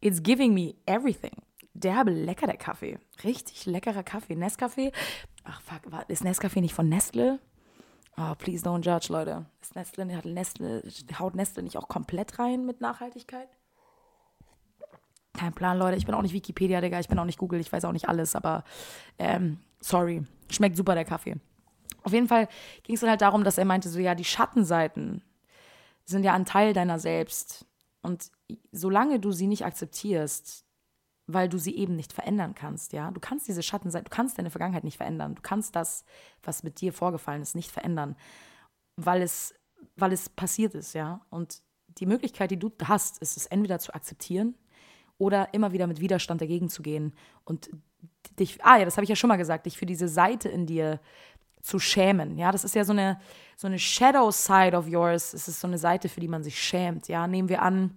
it's giving me everything. Derbe lecker, der Kaffee. Richtig leckerer Kaffee. Nescafé. Ach, fuck, ist Nescafé nicht von Nestle? Oh, please don't judge, Leute. Ist Nestle, hat Nestle, haut Nestle nicht auch komplett rein mit Nachhaltigkeit? Kein Plan, Leute. Ich bin auch nicht Wikipedia, Digga. Ich bin auch nicht Google. Ich weiß auch nicht alles. Aber ähm, sorry. Schmeckt super, der Kaffee. Auf jeden Fall ging es dann halt darum, dass er meinte, so ja, die Schattenseiten sind ja ein Teil deiner selbst. Und solange du sie nicht akzeptierst, weil du sie eben nicht verändern kannst, ja. Du kannst diese Schattenseite, du kannst deine Vergangenheit nicht verändern. Du kannst das, was mit dir vorgefallen ist, nicht verändern, weil es, weil es passiert ist, ja. Und die Möglichkeit, die du hast, ist es entweder zu akzeptieren oder immer wieder mit Widerstand dagegen zu gehen und dich, ah ja, das habe ich ja schon mal gesagt, dich für diese Seite in dir zu schämen. Ja, das ist ja so eine, so eine Shadow Side of yours. Es ist so eine Seite, für die man sich schämt. Ja, nehmen wir an,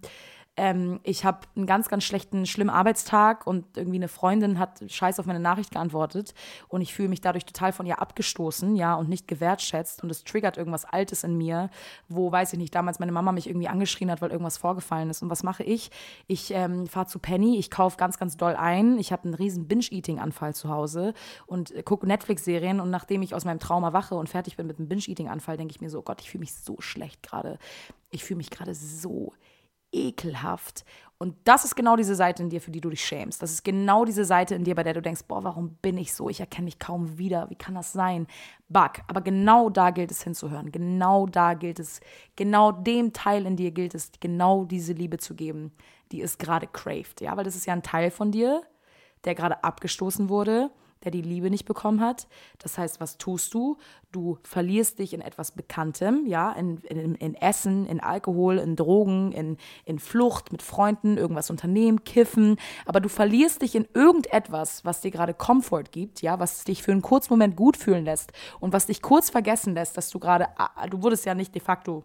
ähm, ich habe einen ganz, ganz schlechten, schlimmen Arbeitstag und irgendwie eine Freundin hat scheiß auf meine Nachricht geantwortet und ich fühle mich dadurch total von ihr abgestoßen, ja, und nicht gewertschätzt und es triggert irgendwas Altes in mir, wo, weiß ich nicht, damals meine Mama mich irgendwie angeschrien hat, weil irgendwas vorgefallen ist. Und was mache ich? Ich ähm, fahre zu Penny, ich kaufe ganz, ganz doll ein, ich habe einen riesen Binge-Eating-Anfall zu Hause und äh, gucke Netflix-Serien und nachdem ich aus meinem Trauma wache und fertig bin mit einem Binge-Eating-Anfall, denke ich mir so, oh Gott, ich fühle mich so schlecht gerade. Ich fühle mich gerade so ekelhaft. Und das ist genau diese Seite in dir, für die du dich schämst. Das ist genau diese Seite in dir, bei der du denkst, boah, warum bin ich so? Ich erkenne mich kaum wieder. Wie kann das sein? Bug. Aber genau da gilt es hinzuhören. Genau da gilt es, genau dem Teil in dir gilt es, genau diese Liebe zu geben, die es gerade craved. Ja, weil das ist ja ein Teil von dir, der gerade abgestoßen wurde der die Liebe nicht bekommen hat. Das heißt, was tust du? Du verlierst dich in etwas Bekanntem, ja, in, in, in Essen, in Alkohol, in Drogen, in, in Flucht mit Freunden, irgendwas unternehmen, kiffen. Aber du verlierst dich in irgendetwas, was dir gerade Komfort gibt, ja, was dich für einen kurzen Moment gut fühlen lässt und was dich kurz vergessen lässt, dass du gerade, ah, du wurdest ja nicht de facto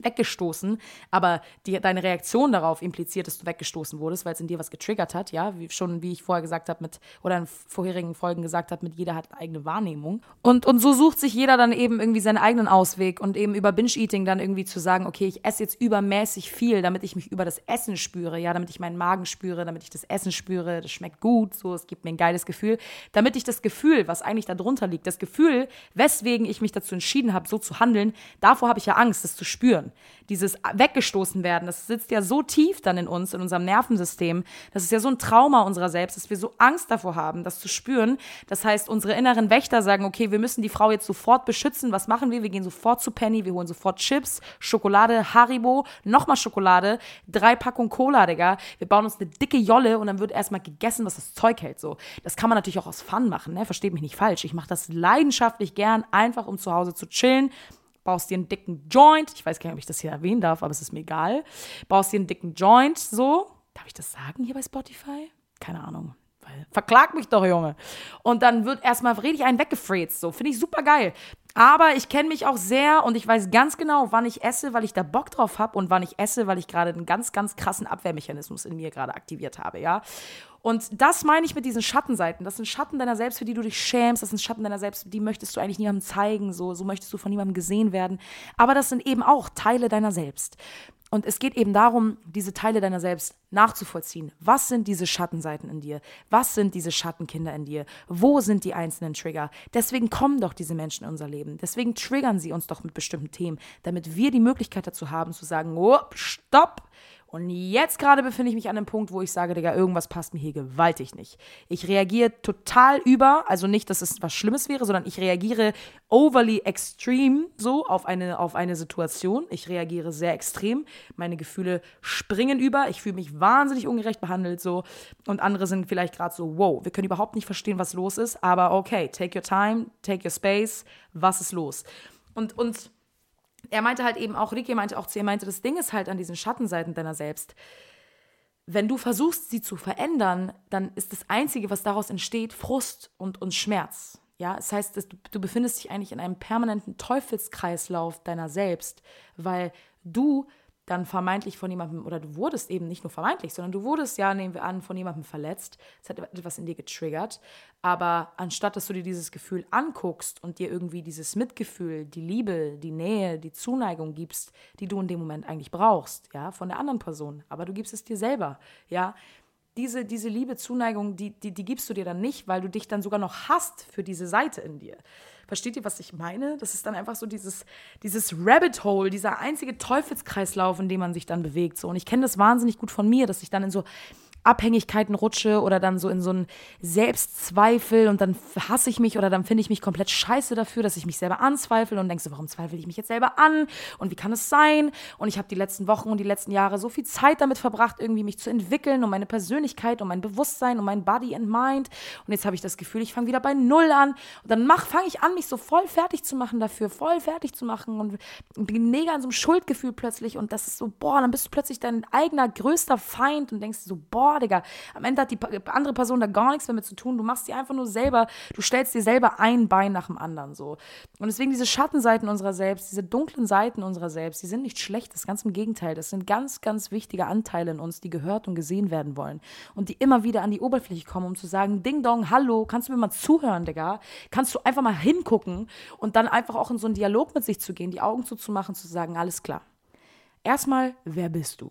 weggestoßen, aber die, deine Reaktion darauf impliziert, dass du weggestoßen wurdest, weil es in dir was getriggert hat, ja, wie, schon wie ich vorher gesagt habe mit oder in vorherigen Folgen gesagt habe, mit jeder hat eine eigene Wahrnehmung. Und und so sucht sich jeder dann eben irgendwie seinen eigenen Ausweg und eben über Binge Eating dann irgendwie zu sagen, okay, ich esse jetzt übermäßig viel, damit ich mich über das Essen spüre, ja, damit ich meinen Magen spüre, damit ich das Essen spüre, das schmeckt gut, so, es gibt mir ein geiles Gefühl, damit ich das Gefühl, was eigentlich darunter liegt, das Gefühl, weswegen ich mich dazu entschieden habe, so zu handeln, davor habe ich ja Angst, das zu spüren spüren. Dieses weggestoßen werden, das sitzt ja so tief dann in uns, in unserem Nervensystem. Das ist ja so ein Trauma unserer selbst, dass wir so Angst davor haben, das zu spüren. Das heißt, unsere inneren Wächter sagen, okay, wir müssen die Frau jetzt sofort beschützen. Was machen wir? Wir gehen sofort zu Penny, wir holen sofort Chips, Schokolade, Haribo, nochmal Schokolade, drei Packungen Cola, Digga. Wir bauen uns eine dicke Jolle und dann wird erstmal gegessen, was das Zeug hält. So, das kann man natürlich auch aus Fun machen, ne? Versteht mich nicht falsch. Ich mache das leidenschaftlich gern, einfach um zu Hause zu chillen baust dir einen dicken Joint. Ich weiß gar nicht, ob ich das hier erwähnen darf, aber es ist mir egal. Baust dir einen dicken Joint, so. Darf ich das sagen hier bei Spotify? Keine Ahnung. Weil, verklag mich doch, Junge. Und dann wird erstmal richtig einen weggefräst. So, finde ich super geil. Aber ich kenne mich auch sehr und ich weiß ganz genau, wann ich esse, weil ich da Bock drauf habe und wann ich esse, weil ich gerade einen ganz, ganz krassen Abwehrmechanismus in mir gerade aktiviert habe, ja. Und das meine ich mit diesen Schattenseiten. Das sind Schatten deiner selbst, für die du dich schämst. Das sind Schatten deiner selbst, die möchtest du eigentlich niemandem zeigen. So, so möchtest du von niemandem gesehen werden. Aber das sind eben auch Teile deiner selbst. Und es geht eben darum, diese Teile deiner selbst nachzuvollziehen. Was sind diese Schattenseiten in dir? Was sind diese Schattenkinder in dir? Wo sind die einzelnen Trigger? Deswegen kommen doch diese Menschen in unser Leben. Deswegen triggern sie uns doch mit bestimmten Themen, damit wir die Möglichkeit dazu haben, zu sagen, oh, stopp, und jetzt gerade befinde ich mich an einem Punkt, wo ich sage, Digga, irgendwas passt mir hier gewaltig nicht. Ich reagiere total über, also nicht, dass es was Schlimmes wäre, sondern ich reagiere overly extreme so auf eine, auf eine Situation. Ich reagiere sehr extrem. Meine Gefühle springen über. Ich fühle mich wahnsinnig ungerecht behandelt so. Und andere sind vielleicht gerade so, wow, wir können überhaupt nicht verstehen, was los ist. Aber okay, take your time, take your space. Was ist los? Und, und er meinte halt eben auch, Ricky meinte auch zu ihr, meinte, das Ding ist halt an diesen Schattenseiten deiner selbst. Wenn du versuchst, sie zu verändern, dann ist das Einzige, was daraus entsteht, Frust und, und Schmerz. Ja, das heißt, du, du befindest dich eigentlich in einem permanenten Teufelskreislauf deiner selbst, weil du dann vermeintlich von jemandem, oder du wurdest eben nicht nur vermeintlich, sondern du wurdest ja, nehmen wir an, von jemandem verletzt. Es hat etwas in dir getriggert. Aber anstatt, dass du dir dieses Gefühl anguckst und dir irgendwie dieses Mitgefühl, die Liebe, die Nähe, die Zuneigung gibst, die du in dem Moment eigentlich brauchst, ja, von der anderen Person. Aber du gibst es dir selber, ja. Diese, diese Liebe, Zuneigung, die, die, die gibst du dir dann nicht, weil du dich dann sogar noch hast für diese Seite in dir. Versteht ihr, was ich meine? Das ist dann einfach so dieses, dieses Rabbit Hole, dieser einzige Teufelskreislauf, in dem man sich dann bewegt. So. Und ich kenne das wahnsinnig gut von mir, dass ich dann in so Abhängigkeiten rutsche oder dann so in so einen Selbstzweifel und dann hasse ich mich oder dann finde ich mich komplett scheiße dafür, dass ich mich selber anzweifle und denke so, warum zweifle ich mich jetzt selber an? Und wie kann es sein? Und ich habe die letzten Wochen und die letzten Jahre so viel Zeit damit verbracht, irgendwie mich zu entwickeln und meine Persönlichkeit und mein Bewusstsein und mein Body and Mind. Und jetzt habe ich das Gefühl, ich fange wieder bei Null an. Und dann fange ich an, mich so voll fertig zu machen dafür, voll fertig zu machen und bin mega in so einem Schuldgefühl plötzlich. Und das ist so, boah, dann bist du plötzlich dein eigener größter Feind und denkst so, boah, Digga, am Ende hat die andere Person da gar nichts mehr mit zu tun. Du machst dir einfach nur selber, du stellst dir selber ein Bein nach dem anderen so. Und deswegen diese Schattenseiten unserer selbst, diese dunklen Seiten unserer selbst, die sind nicht schlecht, das ist ganz im Gegenteil. Das sind ganz, ganz wichtige Anteile in uns, die gehört und gesehen werden wollen. Und die immer wieder an die Oberfläche kommen, um zu sagen, Ding Dong, hallo, kannst du mir mal zuhören, Digga? Kannst du einfach mal hingucken und dann einfach auch in so einen Dialog mit sich zu gehen, die Augen zuzumachen, zu sagen, alles klar. Erstmal, wer bist du?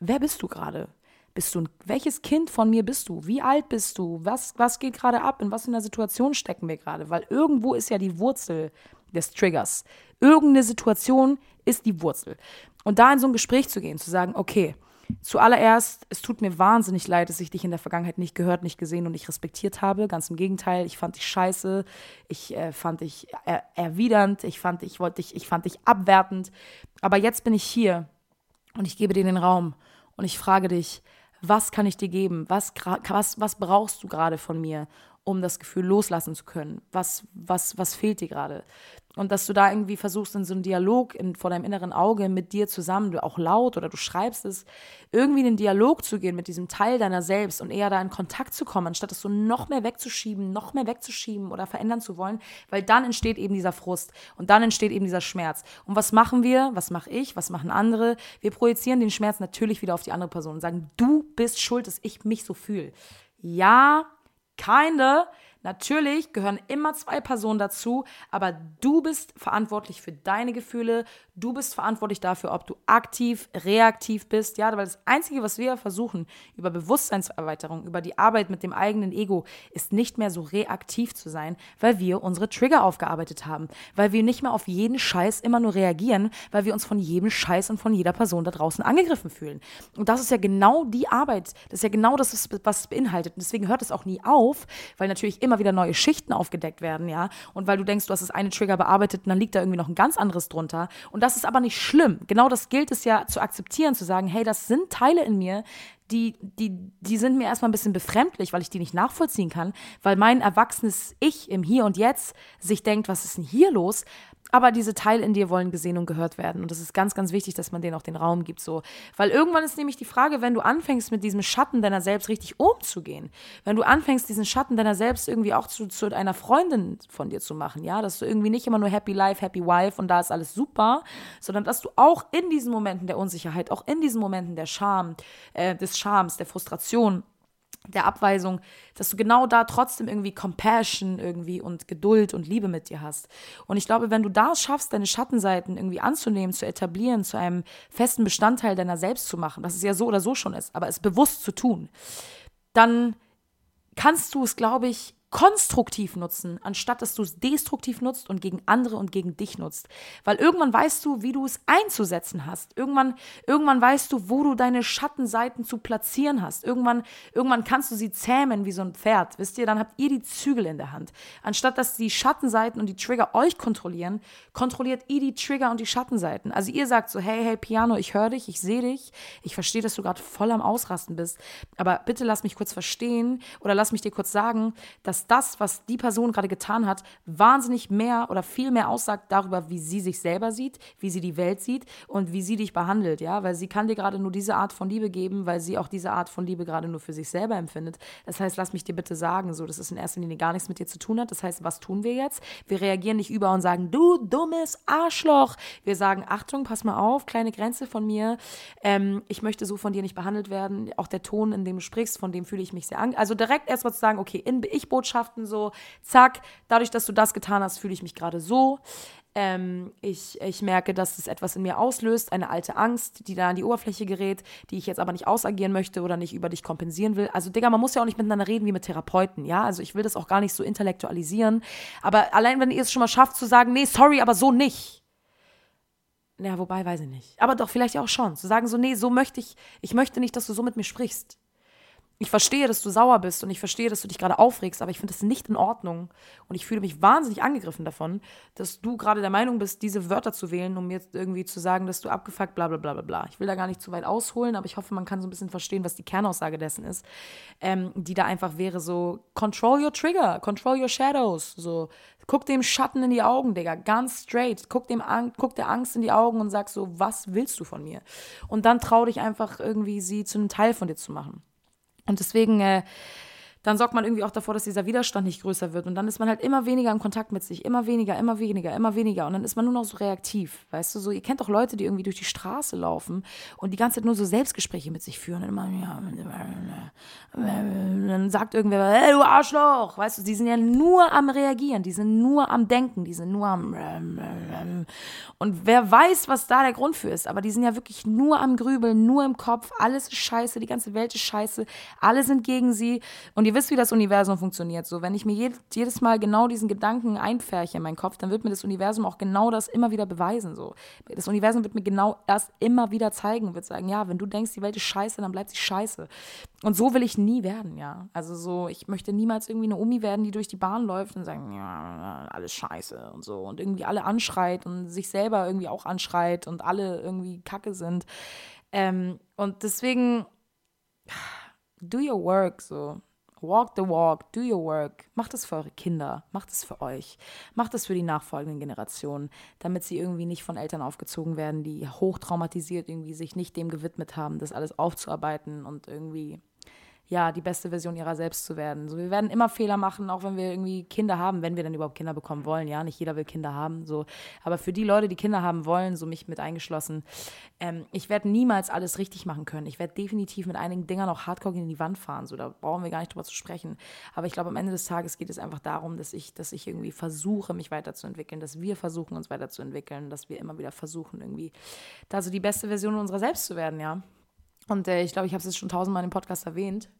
Wer bist du gerade? Bist du welches Kind von mir bist du? Wie alt bist du? Was, was geht gerade ab? In was für einer Situation stecken wir gerade? Weil irgendwo ist ja die Wurzel des Triggers. Irgendeine Situation ist die Wurzel. Und da in so ein Gespräch zu gehen, zu sagen, okay, zuallererst, es tut mir wahnsinnig leid, dass ich dich in der Vergangenheit nicht gehört, nicht gesehen und nicht respektiert habe. Ganz im Gegenteil, ich fand dich scheiße, ich äh, fand dich er erwidernd, ich fand dich, wollte dich, ich fand dich abwertend. Aber jetzt bin ich hier und ich gebe dir den Raum und ich frage dich, was kann ich dir geben? Was, was, was brauchst du gerade von mir, um das Gefühl loslassen zu können? Was, was, was fehlt dir gerade? Und dass du da irgendwie versuchst, in so einem Dialog in, vor deinem inneren Auge mit dir zusammen, du auch laut oder du schreibst es, irgendwie in den Dialog zu gehen mit diesem Teil deiner selbst und eher da in Kontakt zu kommen, anstatt es so noch mehr wegzuschieben, noch mehr wegzuschieben oder verändern zu wollen, weil dann entsteht eben dieser Frust und dann entsteht eben dieser Schmerz. Und was machen wir? Was mache ich? Was machen andere? Wir projizieren den Schmerz natürlich wieder auf die andere Person und sagen, du bist schuld, dass ich mich so fühle. Ja, keine. Natürlich gehören immer zwei Personen dazu, aber du bist verantwortlich für deine Gefühle, du bist verantwortlich dafür, ob du aktiv, reaktiv bist, ja, weil das Einzige, was wir versuchen über Bewusstseinserweiterung, über die Arbeit mit dem eigenen Ego, ist nicht mehr so reaktiv zu sein, weil wir unsere Trigger aufgearbeitet haben, weil wir nicht mehr auf jeden Scheiß immer nur reagieren, weil wir uns von jedem Scheiß und von jeder Person da draußen angegriffen fühlen. Und das ist ja genau die Arbeit, das ist ja genau das, was es beinhaltet. Und deswegen hört es auch nie auf, weil natürlich immer immer wieder neue Schichten aufgedeckt werden, ja. Und weil du denkst, du hast das eine Trigger bearbeitet und dann liegt da irgendwie noch ein ganz anderes drunter. Und das ist aber nicht schlimm. Genau das gilt es ja zu akzeptieren, zu sagen, hey, das sind Teile in mir, die, die, die sind mir erstmal ein bisschen befremdlich, weil ich die nicht nachvollziehen kann, weil mein erwachsenes Ich im Hier und Jetzt sich denkt, was ist denn hier los? Aber diese Teile in dir wollen gesehen und gehört werden. Und das ist ganz, ganz wichtig, dass man denen auch den Raum gibt. So. Weil irgendwann ist nämlich die Frage, wenn du anfängst, mit diesem Schatten deiner selbst richtig umzugehen, wenn du anfängst, diesen Schatten deiner selbst irgendwie auch zu, zu einer Freundin von dir zu machen, ja, dass du irgendwie nicht immer nur Happy Life, Happy Wife und da ist alles super, sondern dass du auch in diesen Momenten der Unsicherheit, auch in diesen Momenten der Scham, äh, des Schams, der Frustration, der Abweisung, dass du genau da trotzdem irgendwie Compassion irgendwie und Geduld und Liebe mit dir hast. Und ich glaube, wenn du da schaffst, deine Schattenseiten irgendwie anzunehmen, zu etablieren, zu einem festen Bestandteil deiner selbst zu machen, was es ja so oder so schon ist, aber es bewusst zu tun, dann kannst du es, glaube ich, konstruktiv nutzen, anstatt dass du es destruktiv nutzt und gegen andere und gegen dich nutzt. Weil irgendwann weißt du, wie du es einzusetzen hast. Irgendwann, irgendwann weißt du, wo du deine Schattenseiten zu platzieren hast. Irgendwann, irgendwann kannst du sie zähmen wie so ein Pferd. Wisst ihr, dann habt ihr die Zügel in der Hand. Anstatt dass die Schattenseiten und die Trigger euch kontrollieren, kontrolliert ihr die Trigger und die Schattenseiten. Also ihr sagt so, hey, hey, Piano, ich höre dich, ich sehe dich, ich verstehe, dass du gerade voll am Ausrasten bist. Aber bitte lass mich kurz verstehen oder lass mich dir kurz sagen, dass das, was die Person gerade getan hat, wahnsinnig mehr oder viel mehr aussagt darüber, wie sie sich selber sieht, wie sie die Welt sieht und wie sie dich behandelt, ja, weil sie kann dir gerade nur diese Art von Liebe geben, weil sie auch diese Art von Liebe gerade nur für sich selber empfindet. Das heißt, lass mich dir bitte sagen, so, dass es in erster Linie gar nichts mit dir zu tun hat. Das heißt, was tun wir jetzt? Wir reagieren nicht über und sagen, du dummes Arschloch. Wir sagen, Achtung, pass mal auf, kleine Grenze von mir. Ähm, ich möchte so von dir nicht behandelt werden. Auch der Ton, in dem du sprichst, von dem fühle ich mich sehr an. Also direkt erstmal zu sagen, okay, in Ich-Botschaft Botschaften so, zack, dadurch, dass du das getan hast, fühle ich mich gerade so. Ähm, ich, ich merke, dass es etwas in mir auslöst, eine alte Angst, die da an die Oberfläche gerät, die ich jetzt aber nicht ausagieren möchte oder nicht über dich kompensieren will. Also, Digga, man muss ja auch nicht miteinander reden wie mit Therapeuten, ja? Also, ich will das auch gar nicht so intellektualisieren. Aber allein, wenn ihr es schon mal schafft, zu sagen, nee, sorry, aber so nicht. Ja, wobei, weiß ich nicht. Aber doch, vielleicht auch schon. Zu sagen so, nee, so möchte ich, ich möchte nicht, dass du so mit mir sprichst. Ich verstehe, dass du sauer bist und ich verstehe, dass du dich gerade aufregst, aber ich finde das nicht in Ordnung. Und ich fühle mich wahnsinnig angegriffen davon, dass du gerade der Meinung bist, diese Wörter zu wählen, um jetzt irgendwie zu sagen, dass du abgefuckt, bla bla bla bla bla. Ich will da gar nicht zu weit ausholen, aber ich hoffe, man kann so ein bisschen verstehen, was die Kernaussage dessen ist. Ähm, die da einfach wäre so, control your trigger, control your shadows. So, guck dem Schatten in die Augen, Digga, ganz straight. Guck, dem An guck der Angst in die Augen und sag so, was willst du von mir? Und dann trau dich einfach irgendwie, sie zu einem Teil von dir zu machen. Und deswegen, äh, dann sorgt man irgendwie auch davor, dass dieser Widerstand nicht größer wird. Und dann ist man halt immer weniger im Kontakt mit sich, immer weniger, immer weniger, immer weniger. Und dann ist man nur noch so reaktiv. Weißt du, so, ihr kennt doch Leute, die irgendwie durch die Straße laufen und die ganze Zeit nur so Selbstgespräche mit sich führen. Und immer, ja, dann sagt irgendwer, hey, du Arschloch. Weißt du, die sind ja nur am Reagieren, die sind nur am Denken, die sind nur am. Und wer weiß, was da der Grund für ist, aber die sind ja wirklich nur am Grübeln, nur im Kopf. Alles ist scheiße, die ganze Welt ist scheiße, alle sind gegen sie. Und die ihr wisst, wie das Universum funktioniert. So, wenn ich mir jedes Mal genau diesen Gedanken einpferche in meinen Kopf, dann wird mir das Universum auch genau das immer wieder beweisen. So. Das Universum wird mir genau das immer wieder zeigen, wird sagen, ja, wenn du denkst, die Welt ist scheiße, dann bleibt sie scheiße. Und so will ich nie werden, ja. Also so, ich möchte niemals irgendwie eine Omi werden, die durch die Bahn läuft und sagt, ja, alles scheiße und so. Und irgendwie alle anschreit und sich selber irgendwie auch anschreit und alle irgendwie kacke sind. Ähm, und deswegen, do your work, so. Walk the walk, do your work. Macht es für eure Kinder, macht es für euch, macht es für die nachfolgenden Generationen, damit sie irgendwie nicht von Eltern aufgezogen werden, die hochtraumatisiert irgendwie sich nicht dem gewidmet haben, das alles aufzuarbeiten und irgendwie ja, die beste Version ihrer selbst zu werden. So, wir werden immer Fehler machen, auch wenn wir irgendwie Kinder haben, wenn wir dann überhaupt Kinder bekommen wollen. Ja, nicht jeder will Kinder haben. So. Aber für die Leute, die Kinder haben wollen, so mich mit eingeschlossen, ähm, ich werde niemals alles richtig machen können. Ich werde definitiv mit einigen Dingern auch hardcore in die Wand fahren. So, da brauchen wir gar nicht drüber zu sprechen. Aber ich glaube, am Ende des Tages geht es einfach darum, dass ich, dass ich irgendwie versuche, mich weiterzuentwickeln, dass wir versuchen, uns weiterzuentwickeln, dass wir immer wieder versuchen, irgendwie da so die beste Version unserer selbst zu werden, ja. Und äh, ich glaube, ich habe es jetzt schon tausendmal im Podcast erwähnt.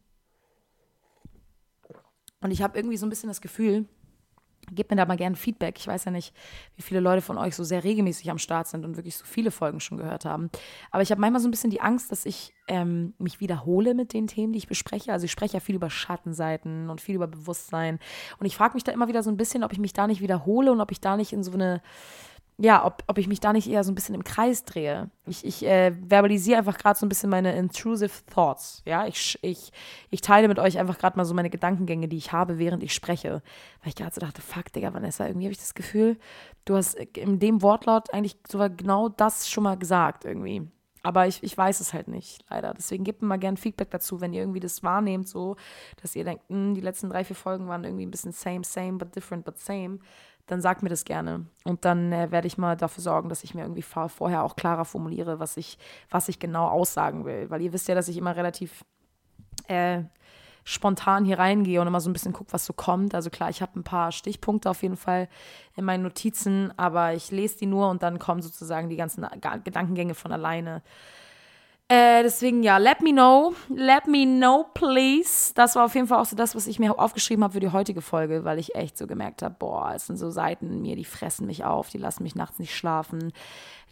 Und ich habe irgendwie so ein bisschen das Gefühl, gebt mir da mal gerne Feedback. Ich weiß ja nicht, wie viele Leute von euch so sehr regelmäßig am Start sind und wirklich so viele Folgen schon gehört haben. Aber ich habe manchmal so ein bisschen die Angst, dass ich ähm, mich wiederhole mit den Themen, die ich bespreche. Also ich spreche ja viel über Schattenseiten und viel über Bewusstsein. Und ich frage mich da immer wieder so ein bisschen, ob ich mich da nicht wiederhole und ob ich da nicht in so eine ja, ob, ob ich mich da nicht eher so ein bisschen im Kreis drehe. Ich, ich äh, verbalisiere einfach gerade so ein bisschen meine intrusive Thoughts. Ja, ich, ich, ich teile mit euch einfach gerade mal so meine Gedankengänge, die ich habe, während ich spreche. Weil ich gerade so dachte, fuck, Digga, Vanessa, irgendwie habe ich das Gefühl, du hast in dem Wortlaut eigentlich sogar genau das schon mal gesagt, irgendwie. Aber ich, ich weiß es halt nicht, leider. Deswegen gebt mir mal gerne Feedback dazu, wenn ihr irgendwie das wahrnehmt, so, dass ihr denkt, hm, die letzten drei, vier Folgen waren irgendwie ein bisschen same, same, but different, but same dann sag mir das gerne. Und dann äh, werde ich mal dafür sorgen, dass ich mir irgendwie vorher auch klarer formuliere, was ich, was ich genau aussagen will. Weil ihr wisst ja, dass ich immer relativ äh, spontan hier reingehe und immer so ein bisschen gucke, was so kommt. Also klar, ich habe ein paar Stichpunkte auf jeden Fall in meinen Notizen, aber ich lese die nur und dann kommen sozusagen die ganzen Gedankengänge von alleine. Äh, deswegen ja, let me know. Let me know, please. Das war auf jeden Fall auch so das, was ich mir aufgeschrieben habe für die heutige Folge, weil ich echt so gemerkt habe, boah, es sind so Seiten in mir, die fressen mich auf, die lassen mich nachts nicht schlafen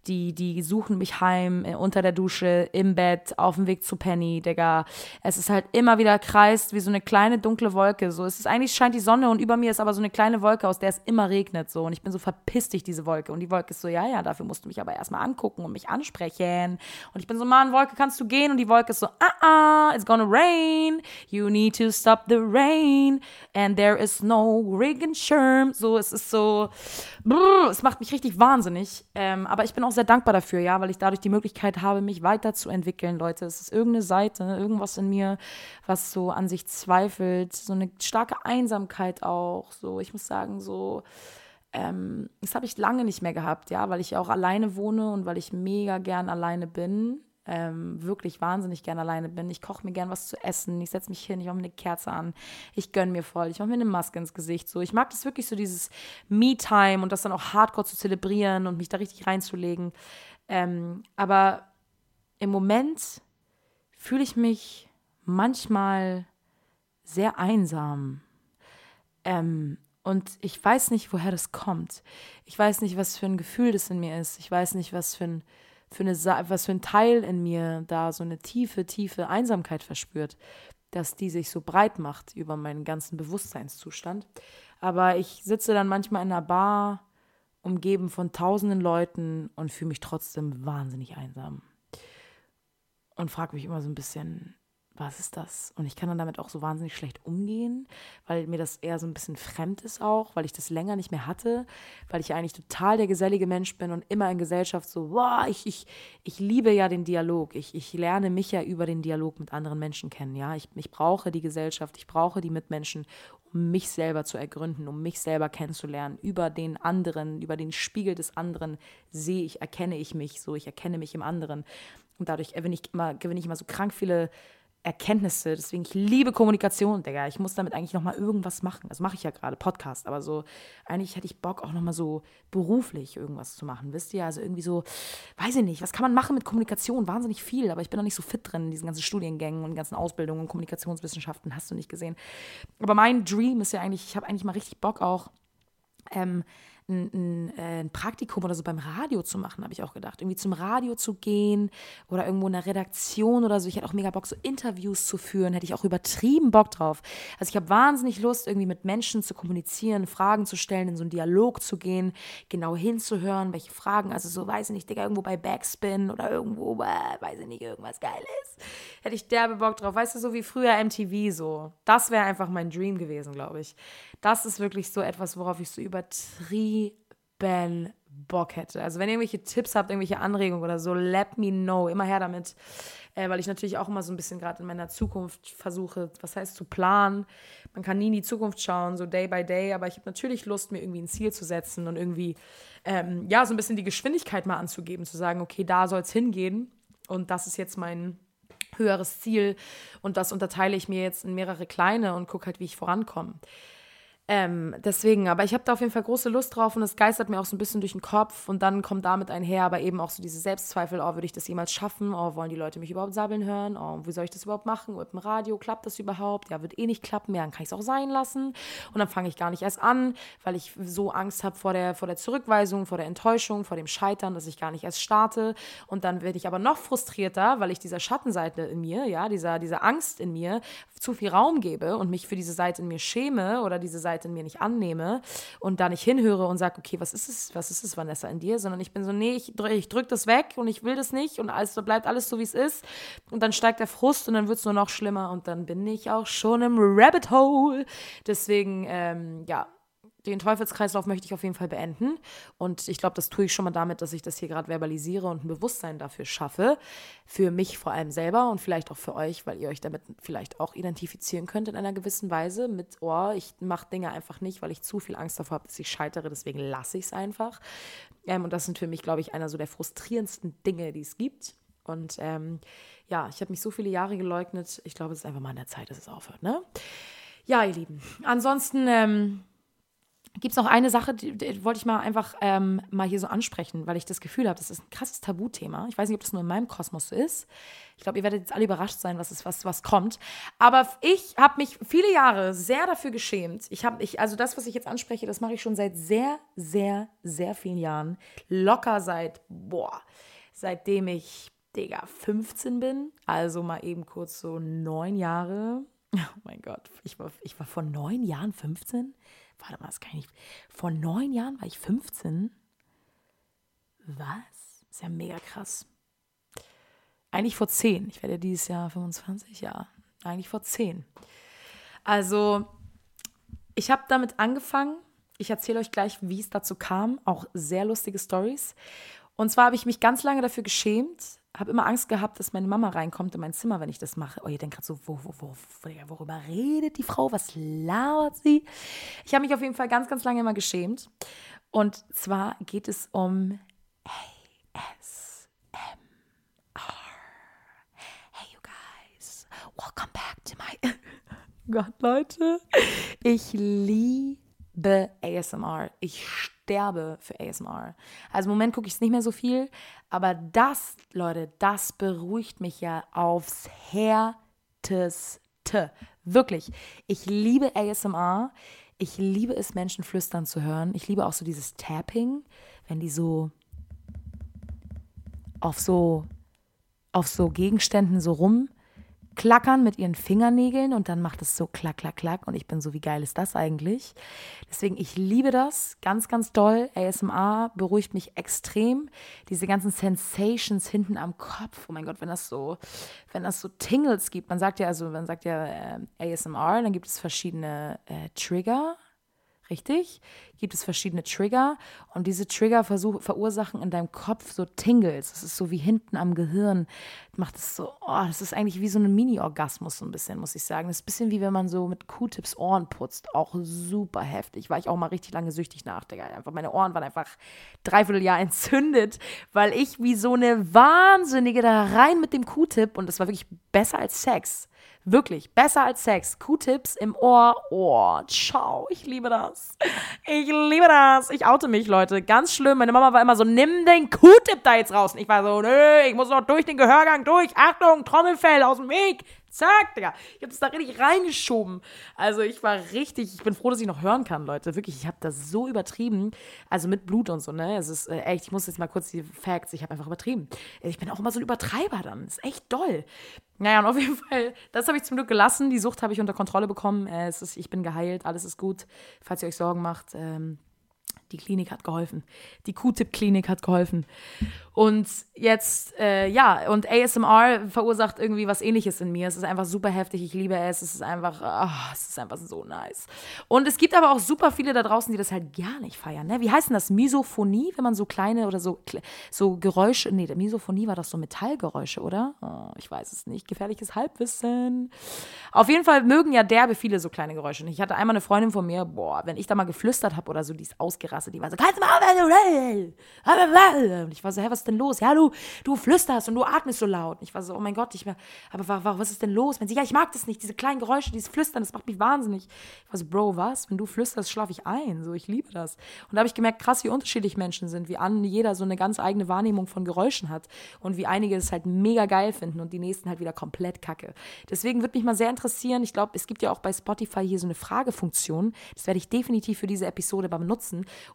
die, die suchen mich heim, äh, unter der Dusche, im Bett, auf dem Weg zu Penny, Digga. Es ist halt immer wieder kreist wie so eine kleine dunkle Wolke. So, es ist eigentlich scheint die Sonne und über mir ist aber so eine kleine Wolke, aus der es immer regnet. So, und ich bin so verpisst dich, diese Wolke. Und die Wolke ist so, ja, ja, dafür musst du mich aber erstmal angucken und mich ansprechen. Und ich bin so, Mann, Wolke, kannst du gehen? Und die Wolke ist so, ah, ah, it's gonna rain. You need to stop the rain. And there is no Regenschirm. So, es ist so, brr, es macht mich richtig wahnsinnig. Ähm, aber ich bin auch sehr dankbar dafür, ja, weil ich dadurch die Möglichkeit habe, mich weiterzuentwickeln, Leute. Es ist irgendeine Seite, irgendwas in mir, was so an sich zweifelt, so eine starke Einsamkeit auch. So, ich muss sagen, so, ähm, das habe ich lange nicht mehr gehabt, ja, weil ich auch alleine wohne und weil ich mega gern alleine bin ähm, wirklich wahnsinnig gern alleine bin. Ich koche mir gern was zu essen. Ich setze mich hin, ich mache mir eine Kerze an. Ich gönne mir voll. Ich mache mir eine Maske ins Gesicht. So, ich mag das wirklich so, dieses Me-Time und das dann auch hardcore zu zelebrieren und mich da richtig reinzulegen. Ähm, aber im Moment fühle ich mich manchmal sehr einsam. Ähm, und ich weiß nicht, woher das kommt. Ich weiß nicht, was für ein Gefühl das in mir ist. Ich weiß nicht, was für ein für eine, was für ein Teil in mir da so eine tiefe, tiefe Einsamkeit verspürt. dass die sich so breit macht über meinen ganzen Bewusstseinszustand. Aber ich sitze dann manchmal in einer Bar, umgeben von tausenden Leuten und fühle mich trotzdem wahnsinnig einsam. Und frage mich immer so ein bisschen, was ist das? Und ich kann dann damit auch so wahnsinnig schlecht umgehen, weil mir das eher so ein bisschen fremd ist auch, weil ich das länger nicht mehr hatte, weil ich eigentlich total der gesellige Mensch bin und immer in Gesellschaft so, wow, ich, ich, ich liebe ja den Dialog. Ich, ich lerne mich ja über den Dialog mit anderen Menschen kennen, ja. Ich, ich brauche die Gesellschaft, ich brauche die Mitmenschen, um mich selber zu ergründen, um mich selber kennenzulernen. Über den anderen, über den Spiegel des anderen sehe ich, erkenne ich mich so, ich erkenne mich im anderen. Und dadurch gewinne ich immer, gewinne ich immer so krank viele Erkenntnisse. Deswegen, ich liebe Kommunikation, Digga. Ich muss damit eigentlich nochmal irgendwas machen. Das mache ich ja gerade, Podcast. Aber so, eigentlich hätte ich Bock, auch nochmal so beruflich irgendwas zu machen. Wisst ihr? Also irgendwie so, weiß ich nicht, was kann man machen mit Kommunikation? Wahnsinnig viel. Aber ich bin noch nicht so fit drin in diesen ganzen Studiengängen und ganzen Ausbildungen und Kommunikationswissenschaften. Hast du nicht gesehen. Aber mein Dream ist ja eigentlich, ich habe eigentlich mal richtig Bock auch, ähm, ein, ein, äh, ein, Praktikum oder so beim Radio zu machen, habe ich auch gedacht. Irgendwie zum Radio zu gehen oder irgendwo in einer Redaktion oder so. Ich hätte auch mega Bock, so Interviews zu führen, hätte ich auch übertrieben Bock drauf. Also ich habe wahnsinnig Lust, irgendwie mit Menschen zu kommunizieren, Fragen zu stellen, in so einen Dialog zu gehen, genau hinzuhören, welche Fragen, also so, weiß ich nicht, Digga, irgendwo bei Backspin oder irgendwo, äh, weiß ich nicht, irgendwas Geiles. Hätte ich derbe Bock drauf. Weißt du, so wie früher MTV so. Das wäre einfach mein Dream gewesen, glaube ich. Das ist wirklich so etwas, worauf ich so übertrieben Bock hätte. Also wenn ihr irgendwelche Tipps habt, irgendwelche Anregungen oder so, let me know. Immer her damit. Äh, weil ich natürlich auch immer so ein bisschen gerade in meiner Zukunft versuche, was heißt zu planen. Man kann nie in die Zukunft schauen, so day by day, aber ich habe natürlich Lust, mir irgendwie ein Ziel zu setzen und irgendwie, ähm, ja, so ein bisschen die Geschwindigkeit mal anzugeben, zu sagen, okay, da soll es hingehen und das ist jetzt mein höheres Ziel und das unterteile ich mir jetzt in mehrere kleine und gucke halt, wie ich vorankomme. Ähm, deswegen, aber ich habe da auf jeden Fall große Lust drauf und es geistert mir auch so ein bisschen durch den Kopf und dann kommt damit einher, aber eben auch so diese Selbstzweifel, oh, würde ich das jemals schaffen? Oh, wollen die Leute mich überhaupt sabbeln hören? Oh, wie soll ich das überhaupt machen? Mit dem Radio, klappt das überhaupt? Ja, wird eh nicht klappen, ja, dann kann ich es auch sein lassen und dann fange ich gar nicht erst an, weil ich so Angst habe vor der, vor der Zurückweisung, vor der Enttäuschung, vor dem Scheitern, dass ich gar nicht erst starte und dann werde ich aber noch frustrierter, weil ich dieser Schattenseite in mir, ja, dieser, dieser Angst in mir zu viel Raum gebe und mich für diese Seite in mir schäme oder diese Seite Wahrheit in mir nicht annehme und da nicht hinhöre und sage, okay, was ist es, was ist es, Vanessa, in dir, sondern ich bin so, nee, ich, ich drücke das weg und ich will das nicht und alles bleibt alles so, wie es ist. Und dann steigt der Frust und dann wird es nur noch schlimmer und dann bin ich auch schon im Rabbit Hole. Deswegen, ähm, ja, den Teufelskreislauf möchte ich auf jeden Fall beenden. Und ich glaube, das tue ich schon mal damit, dass ich das hier gerade verbalisiere und ein Bewusstsein dafür schaffe. Für mich vor allem selber und vielleicht auch für euch, weil ihr euch damit vielleicht auch identifizieren könnt in einer gewissen Weise. Mit, oh, ich mache Dinge einfach nicht, weil ich zu viel Angst davor habe, dass ich scheitere. Deswegen lasse ich es einfach. Ähm, und das sind für mich, glaube ich, einer so der frustrierendsten Dinge, die es gibt. Und ähm, ja, ich habe mich so viele Jahre geleugnet. Ich glaube, es ist einfach mal an der Zeit, dass es aufhört. Ne? Ja, ihr Lieben. Ansonsten. Ähm, gibt es noch eine Sache, die, die wollte ich mal einfach ähm, mal hier so ansprechen, weil ich das Gefühl habe, das ist ein krasses Tabuthema. Ich weiß nicht, ob das nur in meinem Kosmos so ist. Ich glaube, ihr werdet jetzt alle überrascht sein, was, ist, was, was kommt. Aber ich habe mich viele Jahre sehr dafür geschämt. Ich habe, ich, also das, was ich jetzt anspreche, das mache ich schon seit sehr, sehr, sehr vielen Jahren. Locker seit, boah, seitdem ich, Digga, 15 bin. Also mal eben kurz so neun Jahre. Oh mein Gott, ich war, ich war vor neun Jahren 15? Warte mal, das kann ich nicht. Vor neun Jahren war ich 15. Was? Ist ja mega krass. Eigentlich vor zehn. Ich werde dieses Jahr 25, ja. Eigentlich vor zehn. Also, ich habe damit angefangen. Ich erzähle euch gleich, wie es dazu kam. Auch sehr lustige Stories. Und zwar habe ich mich ganz lange dafür geschämt, habe immer Angst gehabt, dass meine Mama reinkommt in mein Zimmer, wenn ich das mache. Oh, ihr denkt gerade so, wo, wo, wo, worüber redet die Frau? Was labert sie? Ich habe mich auf jeden Fall ganz, ganz lange immer geschämt. Und zwar geht es um ASMR. Hey, you guys. Welcome back to my. Gott, Leute. Ich liebe ASMR. Ich sterbe für ASMR. Also im Moment gucke ich es nicht mehr so viel, aber das, Leute, das beruhigt mich ja aufs Härteste. Wirklich. Ich liebe ASMR. Ich liebe es, Menschen flüstern zu hören. Ich liebe auch so dieses Tapping, wenn die so auf so auf so Gegenständen so rum klackern mit ihren Fingernägeln und dann macht es so klack, klack, klack. Und ich bin so, wie geil ist das eigentlich? Deswegen, ich liebe das ganz, ganz doll. ASMR beruhigt mich extrem. Diese ganzen Sensations hinten am Kopf. Oh mein Gott, wenn das so, wenn das so Tingles gibt. Man sagt ja, also man sagt ja äh, ASMR, dann gibt es verschiedene äh, Trigger richtig? Gibt es verschiedene Trigger und diese Trigger versuch, verursachen in deinem Kopf so Tingles. Das ist so wie hinten am Gehirn. Macht es so, oh, das ist eigentlich wie so ein Mini-Orgasmus, so ein bisschen, muss ich sagen. Das ist ein bisschen wie wenn man so mit Q-Tips Ohren putzt. Auch super heftig. War ich auch mal richtig lange süchtig nach, Digga. Einfach meine Ohren waren einfach dreiviertel Jahr entzündet, weil ich wie so eine Wahnsinnige da rein mit dem Q-Tip und das war wirklich besser als Sex. Wirklich, besser als Sex. Q-Tips im Ohr. Oh, ciao. Ich liebe das. Ich liebe das. Ich oute mich, Leute. Ganz schlimm. Meine Mama war immer so, nimm den Q-Tip da jetzt raus. Und ich war so, nö, ich muss noch durch den Gehörgang durch. Achtung, Trommelfell aus dem Weg. Zack, Digga. Ich habe das da richtig reingeschoben. Also ich war richtig, ich bin froh, dass ich noch hören kann, Leute. Wirklich, ich habe das so übertrieben. Also mit Blut und so, ne? Es ist äh, echt, ich muss jetzt mal kurz die Facts, ich habe einfach übertrieben. Ich bin auch immer so ein Übertreiber dann. Ist echt doll. Naja, und auf jeden Fall, das habe ich zum Glück gelassen. Die Sucht habe ich unter Kontrolle bekommen. Äh, es ist, ich bin geheilt, alles ist gut. Falls ihr euch Sorgen macht, ähm, die Klinik hat geholfen. Die Q-Tip-Klinik hat geholfen. Und jetzt, äh, ja, und ASMR verursacht irgendwie was ähnliches in mir. Es ist einfach super heftig. Ich liebe es. Es ist einfach, oh, es ist einfach so nice. Und es gibt aber auch super viele da draußen, die das halt gar nicht feiern. Ne? Wie heißt denn das? Misophonie, wenn man so kleine oder so, so Geräusche, nee, Misophonie war doch so Metallgeräusche, oder? Oh, ich weiß es nicht. Gefährliches Halbwissen. Auf jeden Fall mögen ja derbe viele so kleine Geräusche. Und ich hatte einmal eine Freundin von mir, boah, wenn ich da mal geflüstert habe oder so, die ist ausgerastet. Die war so, kannst du mal aufhören? Und ich war so, hä, was ist denn los? Ja, du, du flüsterst und du atmest so laut. Und ich war so, oh mein Gott, ich war, aber was ist denn los? Wenn sie, ja, ich mag das nicht, diese kleinen Geräusche, dieses Flüstern, das macht mich wahnsinnig. Ich war so, Bro, was? Wenn du flüsterst, schlafe ich ein. So, ich liebe das. Und da habe ich gemerkt, krass, wie unterschiedlich Menschen sind, wie an jeder so eine ganz eigene Wahrnehmung von Geräuschen hat und wie einige es halt mega geil finden und die nächsten halt wieder komplett kacke. Deswegen würde mich mal sehr interessieren, ich glaube, es gibt ja auch bei Spotify hier so eine Fragefunktion. Das werde ich definitiv für diese Episode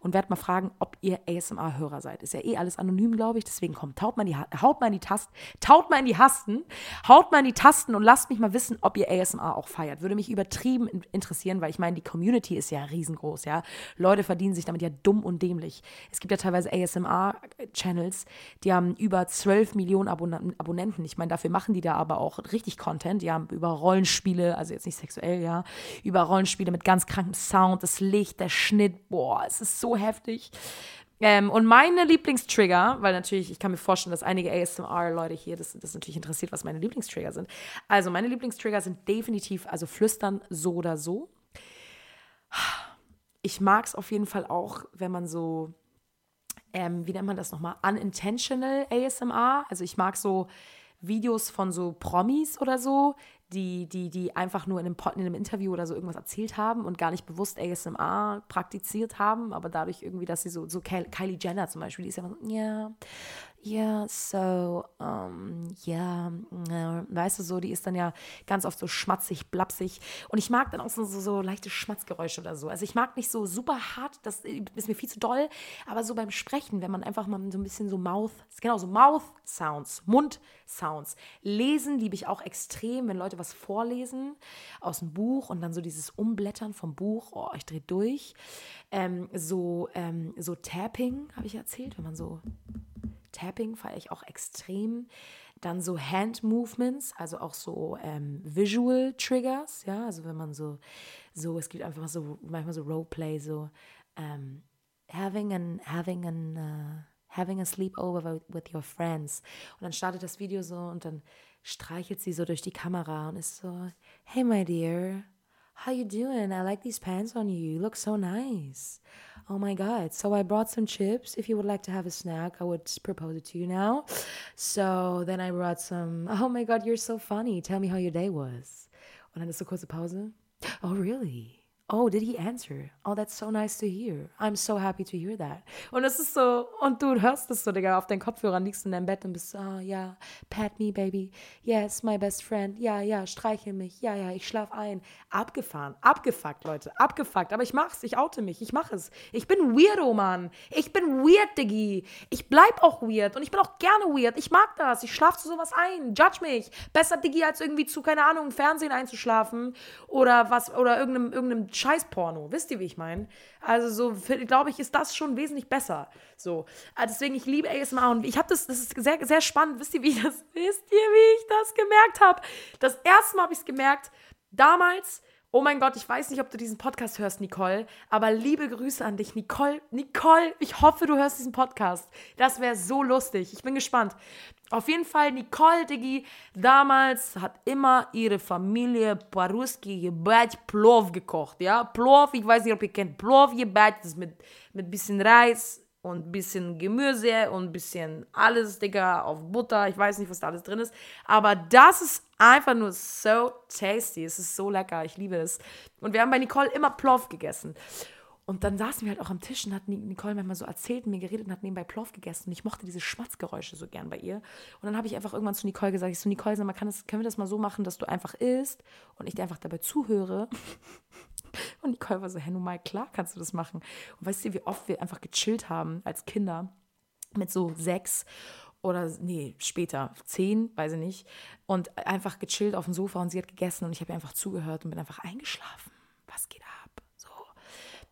und werde mal fragen, ob ihr ASMR-Hörer seid. Ist ja eh alles anonym, glaube ich. Deswegen kommt, taut mal, die, haut mal in die Tasten, taut mal in die Hasten, haut mal in die Tasten und lasst mich mal wissen, ob ihr ASMR auch feiert. Würde mich übertrieben interessieren, weil ich meine, die Community ist ja riesengroß, ja. Leute verdienen sich damit ja dumm und dämlich. Es gibt ja teilweise ASMR-Channels, die haben über 12 Millionen Abon Abonnenten. Ich meine, dafür machen die da aber auch richtig Content. Die haben über Rollenspiele, also jetzt nicht sexuell, ja, über Rollenspiele mit ganz krankem Sound, das Licht, der Schnitt, boah, es ist so heftig. Ähm, und meine Lieblingstrigger, weil natürlich, ich kann mir vorstellen, dass einige ASMR-Leute hier das, das natürlich interessiert, was meine Lieblingstrigger sind. Also, meine Lieblingstrigger sind definitiv, also flüstern so oder so. Ich mag es auf jeden Fall auch, wenn man so, ähm, wie nennt man das nochmal? Unintentional ASMR. Also, ich mag so Videos von so Promis oder so, die, die, die einfach nur in einem, in einem Interview oder so irgendwas erzählt haben und gar nicht bewusst ASMR praktiziert haben, aber dadurch irgendwie, dass sie so, so Kylie Jenner zum Beispiel, die ist ja immer so, ja, yeah, so, um, ja, yeah, weißt du, so, die ist dann ja ganz oft so schmatzig, blapsig und ich mag dann auch so, so, so leichte Schmatzgeräusche oder so. Also ich mag nicht so super hart, das ist mir viel zu doll, aber so beim Sprechen, wenn man einfach mal so ein bisschen so Mouth, genau, so Mouth Sounds, Mund Sounds. Lesen liebe ich auch extrem, wenn Leute was vorlesen aus dem Buch und dann so dieses Umblättern vom Buch, oh, ich drehe durch. Ähm, so, ähm, so Tapping, habe ich erzählt, wenn man so Tapping feiere ich auch extrem. Dann so Hand Movements, also auch so ähm, Visual Triggers, ja, also wenn man so, so, es gibt einfach so, manchmal so Roleplay, so ähm, having an, having an, uh, having a sleepover with your friends. Und dann startet das Video so und dann streichelt sie so durch die Kamera und ist so, hey my dear, how you doing? I like these pants on you. You look so nice. Oh my god. So I brought some chips. If you would like to have a snack, I would propose it to you now. So then I brought some, oh my god, you're so funny. Tell me how your day was. Dann ist so Pause. Oh really? Oh, did he answer? Oh, that's so nice to hear. I'm so happy to hear that. Und es ist so, und du hörst es so, Digga, auf deinen Kopfhörern liegst in deinem Bett und bist so, oh ja, pat me, baby. Yes, my best friend. Ja, ja, streichel mich. Ja, ja, ich schlaf ein. Abgefahren, abgefuckt, Leute, abgefuckt. Aber ich mach's, ich oute mich, ich mach es. Ich bin weirdo, Mann. Ich bin weird, Diggi. Ich bleib auch weird und ich bin auch gerne weird. Ich mag das. Ich schlaf zu sowas ein. Judge mich. Besser, Diggi, als irgendwie zu, keine Ahnung, Fernsehen einzuschlafen oder was, oder irgendeinem, irgendeinem Scheißporno. Wisst ihr, wie ich meine? Also so, glaube ich, ist das schon wesentlich besser. So. Ah, deswegen, ich liebe ASMR und ich habe das, das ist sehr, sehr spannend. Wisst ihr, wie das, wisst ihr, wie ich das gemerkt habe? Das erste Mal habe ich es gemerkt, damals, Oh mein Gott, ich weiß nicht, ob du diesen Podcast hörst, Nicole, aber liebe Grüße an dich, Nicole. Nicole, ich hoffe, du hörst diesen Podcast. Das wäre so lustig. Ich bin gespannt. Auf jeden Fall, Nicole, Diggi, damals hat immer ihre Familie Paruski Gebet Plov gekocht, ja? Plov, ich weiß nicht, ob ihr kennt Plov Gebet, das ist mit, mit bisschen Reis, und ein bisschen Gemüse und ein bisschen alles, Digga, auf Butter. Ich weiß nicht, was da alles drin ist. Aber das ist einfach nur so tasty. Es ist so lecker. Ich liebe es. Und wir haben bei Nicole immer Plov gegessen. Und dann saßen wir halt auch am Tisch und hat Nicole manchmal so erzählt und mir geredet und hat nebenbei Plov gegessen. Und ich mochte diese Schmatzgeräusche so gern bei ihr. Und dann habe ich einfach irgendwann zu Nicole gesagt, ich so, Nicole, sag mal, kann das, können wir das mal so machen, dass du einfach isst und ich dir einfach dabei zuhöre? Und Nicole war so, hey, nun mal, klar kannst du das machen. Und weißt du, wie oft wir einfach gechillt haben als Kinder mit so sechs oder nee, später, zehn, weiß ich nicht. Und einfach gechillt auf dem Sofa und sie hat gegessen und ich habe ihr einfach zugehört und bin einfach eingeschlafen. Was geht ab?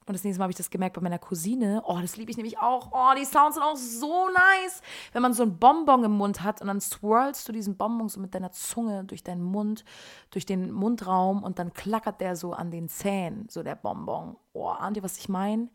Und das nächste Mal habe ich das gemerkt bei meiner Cousine. Oh, das liebe ich nämlich auch. Oh, die Sounds sind auch so nice. Wenn man so einen Bonbon im Mund hat und dann swirlst du diesen Bonbon so mit deiner Zunge durch deinen Mund, durch den Mundraum und dann klackert der so an den Zähnen, so der Bonbon. Oh, ahnt ihr, was ich meine?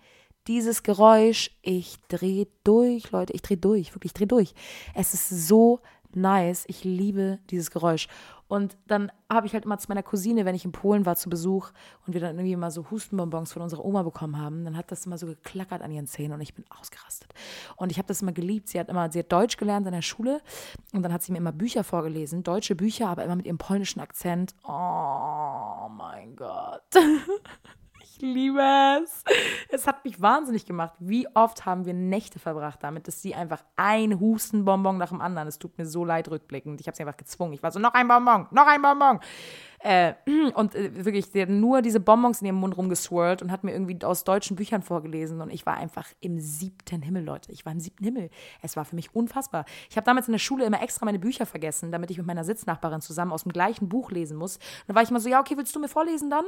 Dieses Geräusch, ich drehe durch, Leute, ich drehe durch, wirklich, ich drehe durch. Es ist so nice. Ich liebe dieses Geräusch. Und dann habe ich halt immer zu meiner Cousine, wenn ich in Polen war zu Besuch und wir dann irgendwie mal so Hustenbonbons von unserer Oma bekommen haben, dann hat das immer so geklackert an ihren Zähnen und ich bin ausgerastet. Und ich habe das immer geliebt. Sie hat immer, sie hat Deutsch gelernt in der Schule und dann hat sie mir immer Bücher vorgelesen, deutsche Bücher, aber immer mit ihrem polnischen Akzent. Oh mein Gott. Liebe es. Es hat mich wahnsinnig gemacht. Wie oft haben wir Nächte verbracht damit, dass sie einfach ein Hustenbonbon nach dem anderen. Es tut mir so leid rückblickend. Ich habe sie einfach gezwungen. Ich war so, noch ein Bonbon, noch ein Bonbon. Äh, und äh, wirklich, sie hat nur diese Bonbons in ihrem Mund rumgeswirlt und hat mir irgendwie aus deutschen Büchern vorgelesen. Und ich war einfach im siebten Himmel, Leute. Ich war im siebten Himmel. Es war für mich unfassbar. Ich habe damals in der Schule immer extra meine Bücher vergessen, damit ich mit meiner Sitznachbarin zusammen aus dem gleichen Buch lesen muss. Und dann war ich immer so, ja, okay, willst du mir vorlesen dann?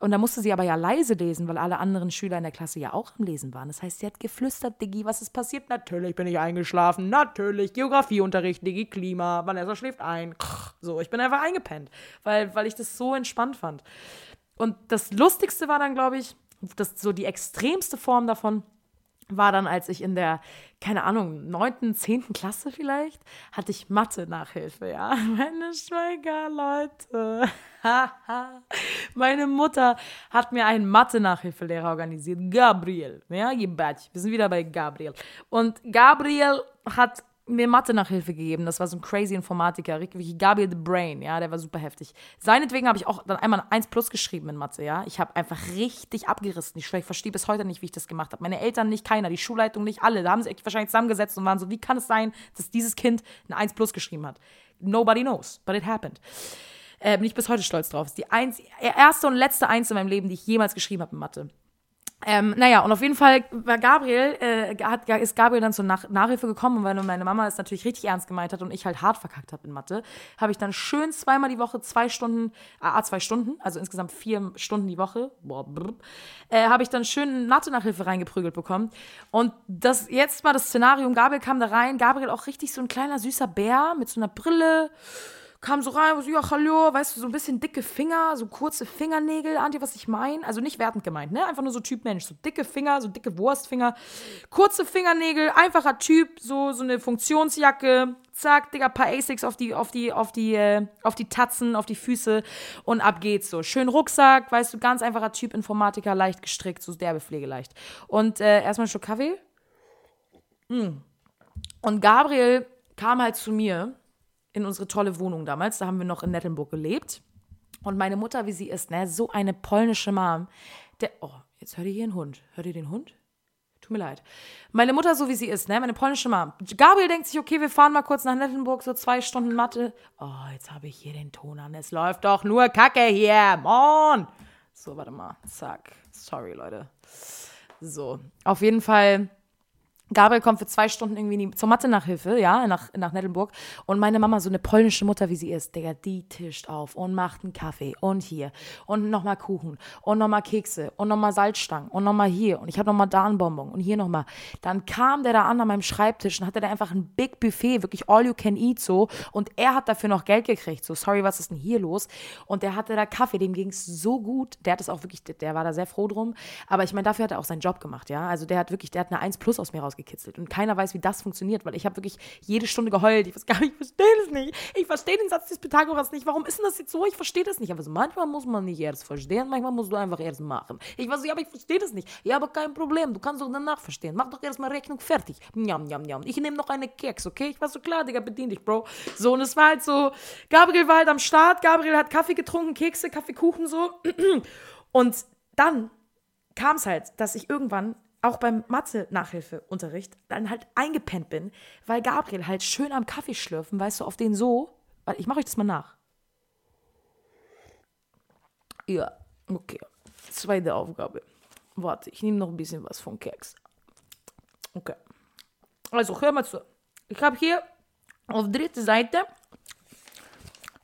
Und da musste sie aber ja leise lesen, weil alle anderen Schüler in der Klasse ja auch am Lesen waren. Das heißt, sie hat geflüstert, Diggi, was ist passiert? Natürlich bin ich eingeschlafen. Natürlich. Geografieunterricht, Diggi, Klima. Vanessa schläft ein. So, ich bin einfach eingepennt, weil, weil ich das so entspannt fand. Und das Lustigste war dann, glaube ich, das so die extremste Form davon war dann, als ich in der, keine Ahnung, neunten, zehnten Klasse vielleicht, hatte ich Mathe-Nachhilfe, ja. Meine Schweigerleute. Meine Mutter hat mir einen Mathe-Nachhilfelehrer organisiert, Gabriel. Ja, wir sind wieder bei Gabriel. Und Gabriel hat mir Mathe-Nachhilfe gegeben. Das war so ein crazy Informatiker, wirklich Gabriel the Brain, ja, der war super heftig. Seinetwegen habe ich auch dann einmal ein 1 plus geschrieben in Mathe, ja. Ich habe einfach richtig abgerissen. Ich, verstehe bis heute nicht, wie ich das gemacht habe. Meine Eltern nicht, keiner, die Schulleitung nicht, alle. Da haben sie wahrscheinlich zusammengesetzt und waren so, wie kann es sein, dass dieses Kind ein 1 plus geschrieben hat? Nobody knows, but it happened. Äh, bin ich bis heute stolz drauf. Das ist die eins, erste und letzte Eins in meinem Leben, die ich jemals geschrieben habe in Mathe. Ähm, naja, und auf jeden Fall war Gabriel, äh, hat, ist Gabriel dann zur Nach Nachhilfe gekommen, und weil meine Mama es natürlich richtig ernst gemeint hat und ich halt hart verkackt habe in Mathe, habe ich dann schön zweimal die Woche zwei Stunden, ah, zwei Stunden, also insgesamt vier Stunden die Woche, äh, habe ich dann schön Mathe-Nachhilfe reingeprügelt bekommen. Und das jetzt mal das Szenario, Gabriel kam da rein, Gabriel auch richtig so ein kleiner süßer Bär mit so einer Brille, kam so rein, so, ja, hallo, weißt du, so ein bisschen dicke Finger, so kurze Fingernägel, ahnt ihr, was ich meine? Also nicht wertend gemeint, ne? Einfach nur so Typ Mensch, so dicke Finger, so dicke Wurstfinger, kurze Fingernägel, einfacher Typ, so, so eine Funktionsjacke, zack, Digga, paar Asics auf die, auf die, auf die, äh, auf die Tatzen, auf die Füße und ab geht's so. Schön Rucksack, weißt du, ganz einfacher Typ, Informatiker, leicht gestrickt, so derbepflegeleicht. Und äh, erstmal ein Stück Kaffee. Mm. Und Gabriel kam halt zu mir in unsere tolle Wohnung damals. Da haben wir noch in Nettelnburg gelebt. Und meine Mutter, wie sie ist, ne, so eine polnische Mom. Der, oh, jetzt hört ihr hier einen Hund. Hört ihr den Hund? Tut mir leid. Meine Mutter, so wie sie ist, ne, meine polnische Mom. Gabriel denkt sich, okay, wir fahren mal kurz nach Nettenburg, so zwei Stunden Mathe. Oh, jetzt habe ich hier den Ton an. Es läuft doch nur Kacke hier. Mann. So, warte mal. Zack. Sorry, Leute. So, auf jeden Fall Gabriel kommt für zwei Stunden irgendwie zur Mathe-Nachhilfe, ja, nach, nach Nettelburg. Und meine Mama, so eine polnische Mutter, wie sie ist, Digga, die tischt auf und macht einen Kaffee und hier und nochmal Kuchen und nochmal Kekse und nochmal Salzstangen und nochmal hier und ich habe nochmal da einen Bonbon und hier nochmal. Dann kam der da an an meinem Schreibtisch und hatte da einfach ein Big Buffet, wirklich all you can eat so. Und er hat dafür noch Geld gekriegt. So, sorry, was ist denn hier los? Und der hatte da Kaffee, dem ging es so gut. Der hat es auch wirklich, der war da sehr froh drum. Aber ich meine, dafür hat er auch seinen Job gemacht, ja. Also der hat wirklich, der hat eine 1 Plus aus mir rausgekriegt rausgekitzelt. Und keiner weiß, wie das funktioniert, weil ich habe wirklich jede Stunde geheult. Ich weiß gar nicht, ich verstehe das nicht. Ich verstehe den Satz des Pythagoras nicht. Warum ist denn das jetzt so? Ich verstehe das nicht. Aber so, manchmal muss man nicht erst verstehen, manchmal musst du einfach erst machen. Ich weiß, ja, aber ich verstehe das nicht. Ja, aber kein Problem. Du kannst doch danach verstehen. Mach doch erstmal Rechnung fertig. Njam, njam, njam. Ich nehme noch eine Keks, okay? Ich war so klar, Digga, bedien dich, Bro. So, und es war halt so, Gabriel war halt am Start. Gabriel hat Kaffee getrunken, Kekse, Kaffeekuchen so. Und dann kam es halt, dass ich irgendwann auch beim Mathe-Nachhilfeunterricht dann halt eingepennt bin, weil Gabriel halt schön am Kaffee schlürfen, weißt du, auf den so. Ich mache euch das mal nach. Ja, okay. Zweite Aufgabe. Warte, ich nehme noch ein bisschen was von Keks. Okay. Also, hör mal zu. Ich habe hier auf dritte Seite.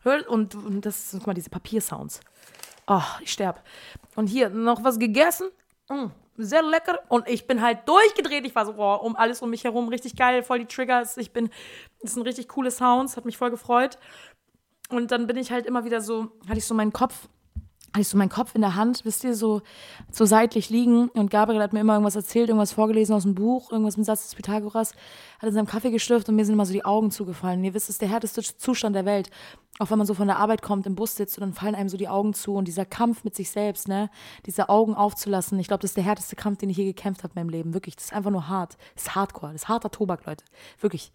Hör, und, und das sind, mal, diese Papiersounds. Oh, ich sterbe. Und hier noch was gegessen. Mm sehr lecker. Und ich bin halt durchgedreht. Ich war so, boah, um alles um mich herum richtig geil, voll die Triggers. Ich bin, das sind richtig coole Sounds, hat mich voll gefreut. Und dann bin ich halt immer wieder so, hatte ich so meinen Kopf hatte ich so meinen Kopf in der Hand, wisst ihr, so, so seitlich liegen. Und Gabriel hat mir immer irgendwas erzählt, irgendwas vorgelesen aus dem Buch, irgendwas mit Satz des Pythagoras, hat in seinem Kaffee gestürft und mir sind immer so die Augen zugefallen. Und ihr wisst, es ist der härteste Zustand der Welt. Auch wenn man so von der Arbeit kommt, im Bus sitzt und dann fallen einem so die Augen zu. Und dieser Kampf mit sich selbst, ne, diese Augen aufzulassen, ich glaube, das ist der härteste Kampf, den ich je gekämpft habe in meinem Leben. Wirklich, das ist einfach nur hart. Das ist Hardcore, das ist harter Tobak, Leute. Wirklich.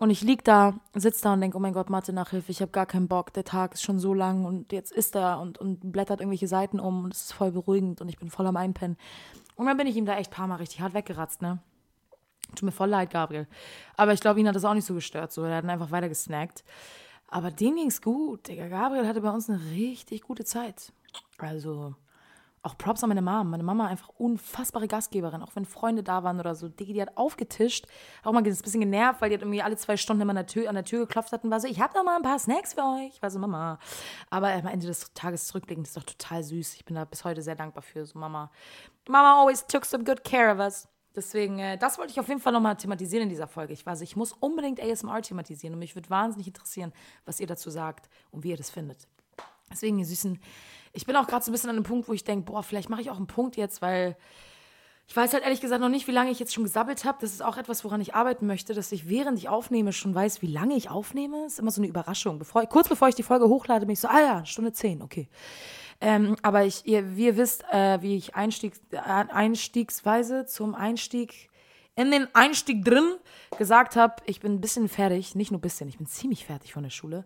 Und ich lieg da, sitz da und denke, oh mein Gott, Mathe Nachhilfe, ich habe gar keinen Bock, der Tag ist schon so lang und jetzt ist er und, und blättert irgendwelche Seiten um und es ist voll beruhigend und ich bin voll am Einpennen. Und dann bin ich ihm da echt ein paar Mal richtig hart weggeratzt, ne? Tut mir voll leid, Gabriel. Aber ich glaube, ihn hat das auch nicht so gestört, so. Er hat einfach weiter gesnackt. Aber dem ging's gut, Digga. Gabriel hatte bei uns eine richtig gute Zeit. Also, auch Props an meine Mom. Meine Mama einfach unfassbare Gastgeberin, auch wenn Freunde da waren oder so. Digi, die hat aufgetischt, auch mal ein bisschen genervt, weil die hat irgendwie alle zwei Stunden immer an der Tür, an der Tür geklopft hat und war so, ich habe noch mal ein paar Snacks für euch. Ich war so, Mama. Aber am Ende des Tages zurückblickend ist doch total süß. Ich bin da bis heute sehr dankbar für. So, Mama. Mama always took some good care of us. Deswegen, äh, das wollte ich auf jeden Fall nochmal thematisieren in dieser Folge. Ich weiß, ich muss unbedingt ASMR thematisieren und mich würde wahnsinnig interessieren, was ihr dazu sagt und wie ihr das findet. Deswegen, ihr Süßen, ich bin auch gerade so ein bisschen an einem Punkt, wo ich denke, boah, vielleicht mache ich auch einen Punkt jetzt, weil ich weiß halt ehrlich gesagt noch nicht, wie lange ich jetzt schon gesabbelt habe. Das ist auch etwas, woran ich arbeiten möchte, dass ich während ich aufnehme schon weiß, wie lange ich aufnehme. Ist immer so eine Überraschung. Bevor, kurz bevor ich die Folge hochlade, bin ich so, ah ja, Stunde zehn, okay. Ähm, aber ich, ihr, wie ihr wisst, äh, wie ich Einstieg, äh, einstiegsweise zum Einstieg in den Einstieg drin gesagt habe, ich bin ein bisschen fertig, nicht nur ein bisschen, ich bin ziemlich fertig von der Schule.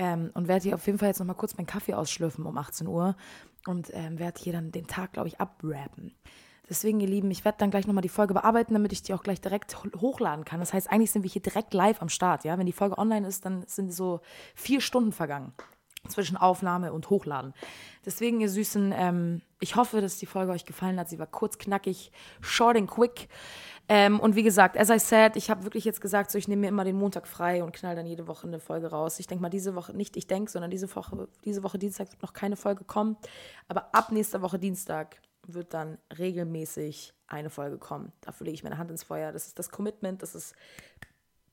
Ähm, und werde hier auf jeden Fall jetzt nochmal kurz meinen Kaffee ausschlürfen um 18 Uhr und ähm, werde hier dann den Tag, glaube ich, abrappen. Deswegen, ihr Lieben, ich werde dann gleich nochmal die Folge bearbeiten, damit ich die auch gleich direkt hochladen kann. Das heißt, eigentlich sind wir hier direkt live am Start. Ja? Wenn die Folge online ist, dann sind so vier Stunden vergangen zwischen Aufnahme und Hochladen. Deswegen, ihr Süßen, ähm, ich hoffe, dass die Folge euch gefallen hat. Sie war kurz, knackig, short and quick. Ähm, und wie gesagt, as I said, ich habe wirklich jetzt gesagt, so ich nehme mir immer den Montag frei und knall dann jede Woche eine Folge raus. Ich denke mal, diese Woche, nicht ich denke, sondern diese Woche, diese Woche Dienstag wird noch keine Folge kommen. Aber ab nächster Woche Dienstag wird dann regelmäßig eine Folge kommen. Dafür lege ich meine Hand ins Feuer. Das ist das Commitment, das ist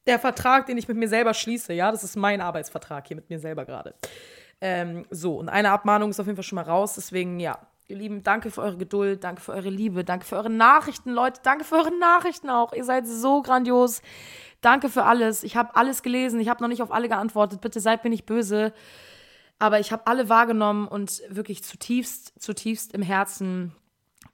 der Vertrag, den ich mit mir selber schließe. Ja, das ist mein Arbeitsvertrag hier mit mir selber gerade. Ähm, so, und eine Abmahnung ist auf jeden Fall schon mal raus. Deswegen, ja, Ihr Lieben, danke für eure Geduld, danke für eure Liebe, danke für eure Nachrichten, Leute, danke für eure Nachrichten auch. Ihr seid so grandios. Danke für alles. Ich habe alles gelesen, ich habe noch nicht auf alle geantwortet. Bitte seid mir nicht böse. Aber ich habe alle wahrgenommen und wirklich zutiefst, zutiefst im Herzen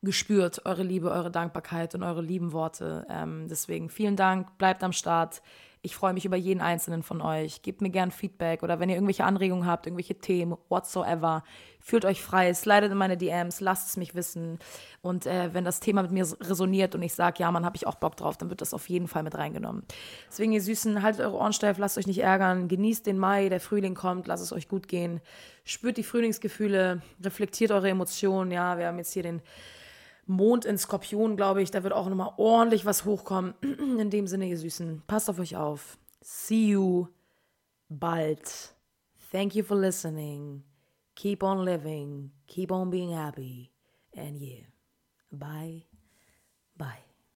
gespürt, eure Liebe, eure Dankbarkeit und eure lieben Worte. Ähm, deswegen vielen Dank, bleibt am Start. Ich freue mich über jeden einzelnen von euch. Gebt mir gern Feedback oder wenn ihr irgendwelche Anregungen habt, irgendwelche Themen, whatsoever, fühlt euch frei, slidet in meine DMs, lasst es mich wissen. Und äh, wenn das Thema mit mir resoniert und ich sage, ja, man, habe ich auch Bock drauf, dann wird das auf jeden Fall mit reingenommen. Deswegen, ihr Süßen, haltet eure Ohren steif, lasst euch nicht ärgern, genießt den Mai, der Frühling kommt, lasst es euch gut gehen. Spürt die Frühlingsgefühle, reflektiert eure Emotionen. Ja, wir haben jetzt hier den Mond in Skorpion, glaube ich. Da wird auch nochmal ordentlich was hochkommen. In dem Sinne, ihr Süßen, passt auf euch auf. See you bald. Thank you for listening. Keep on living. Keep on being happy. And yeah, bye. Bye.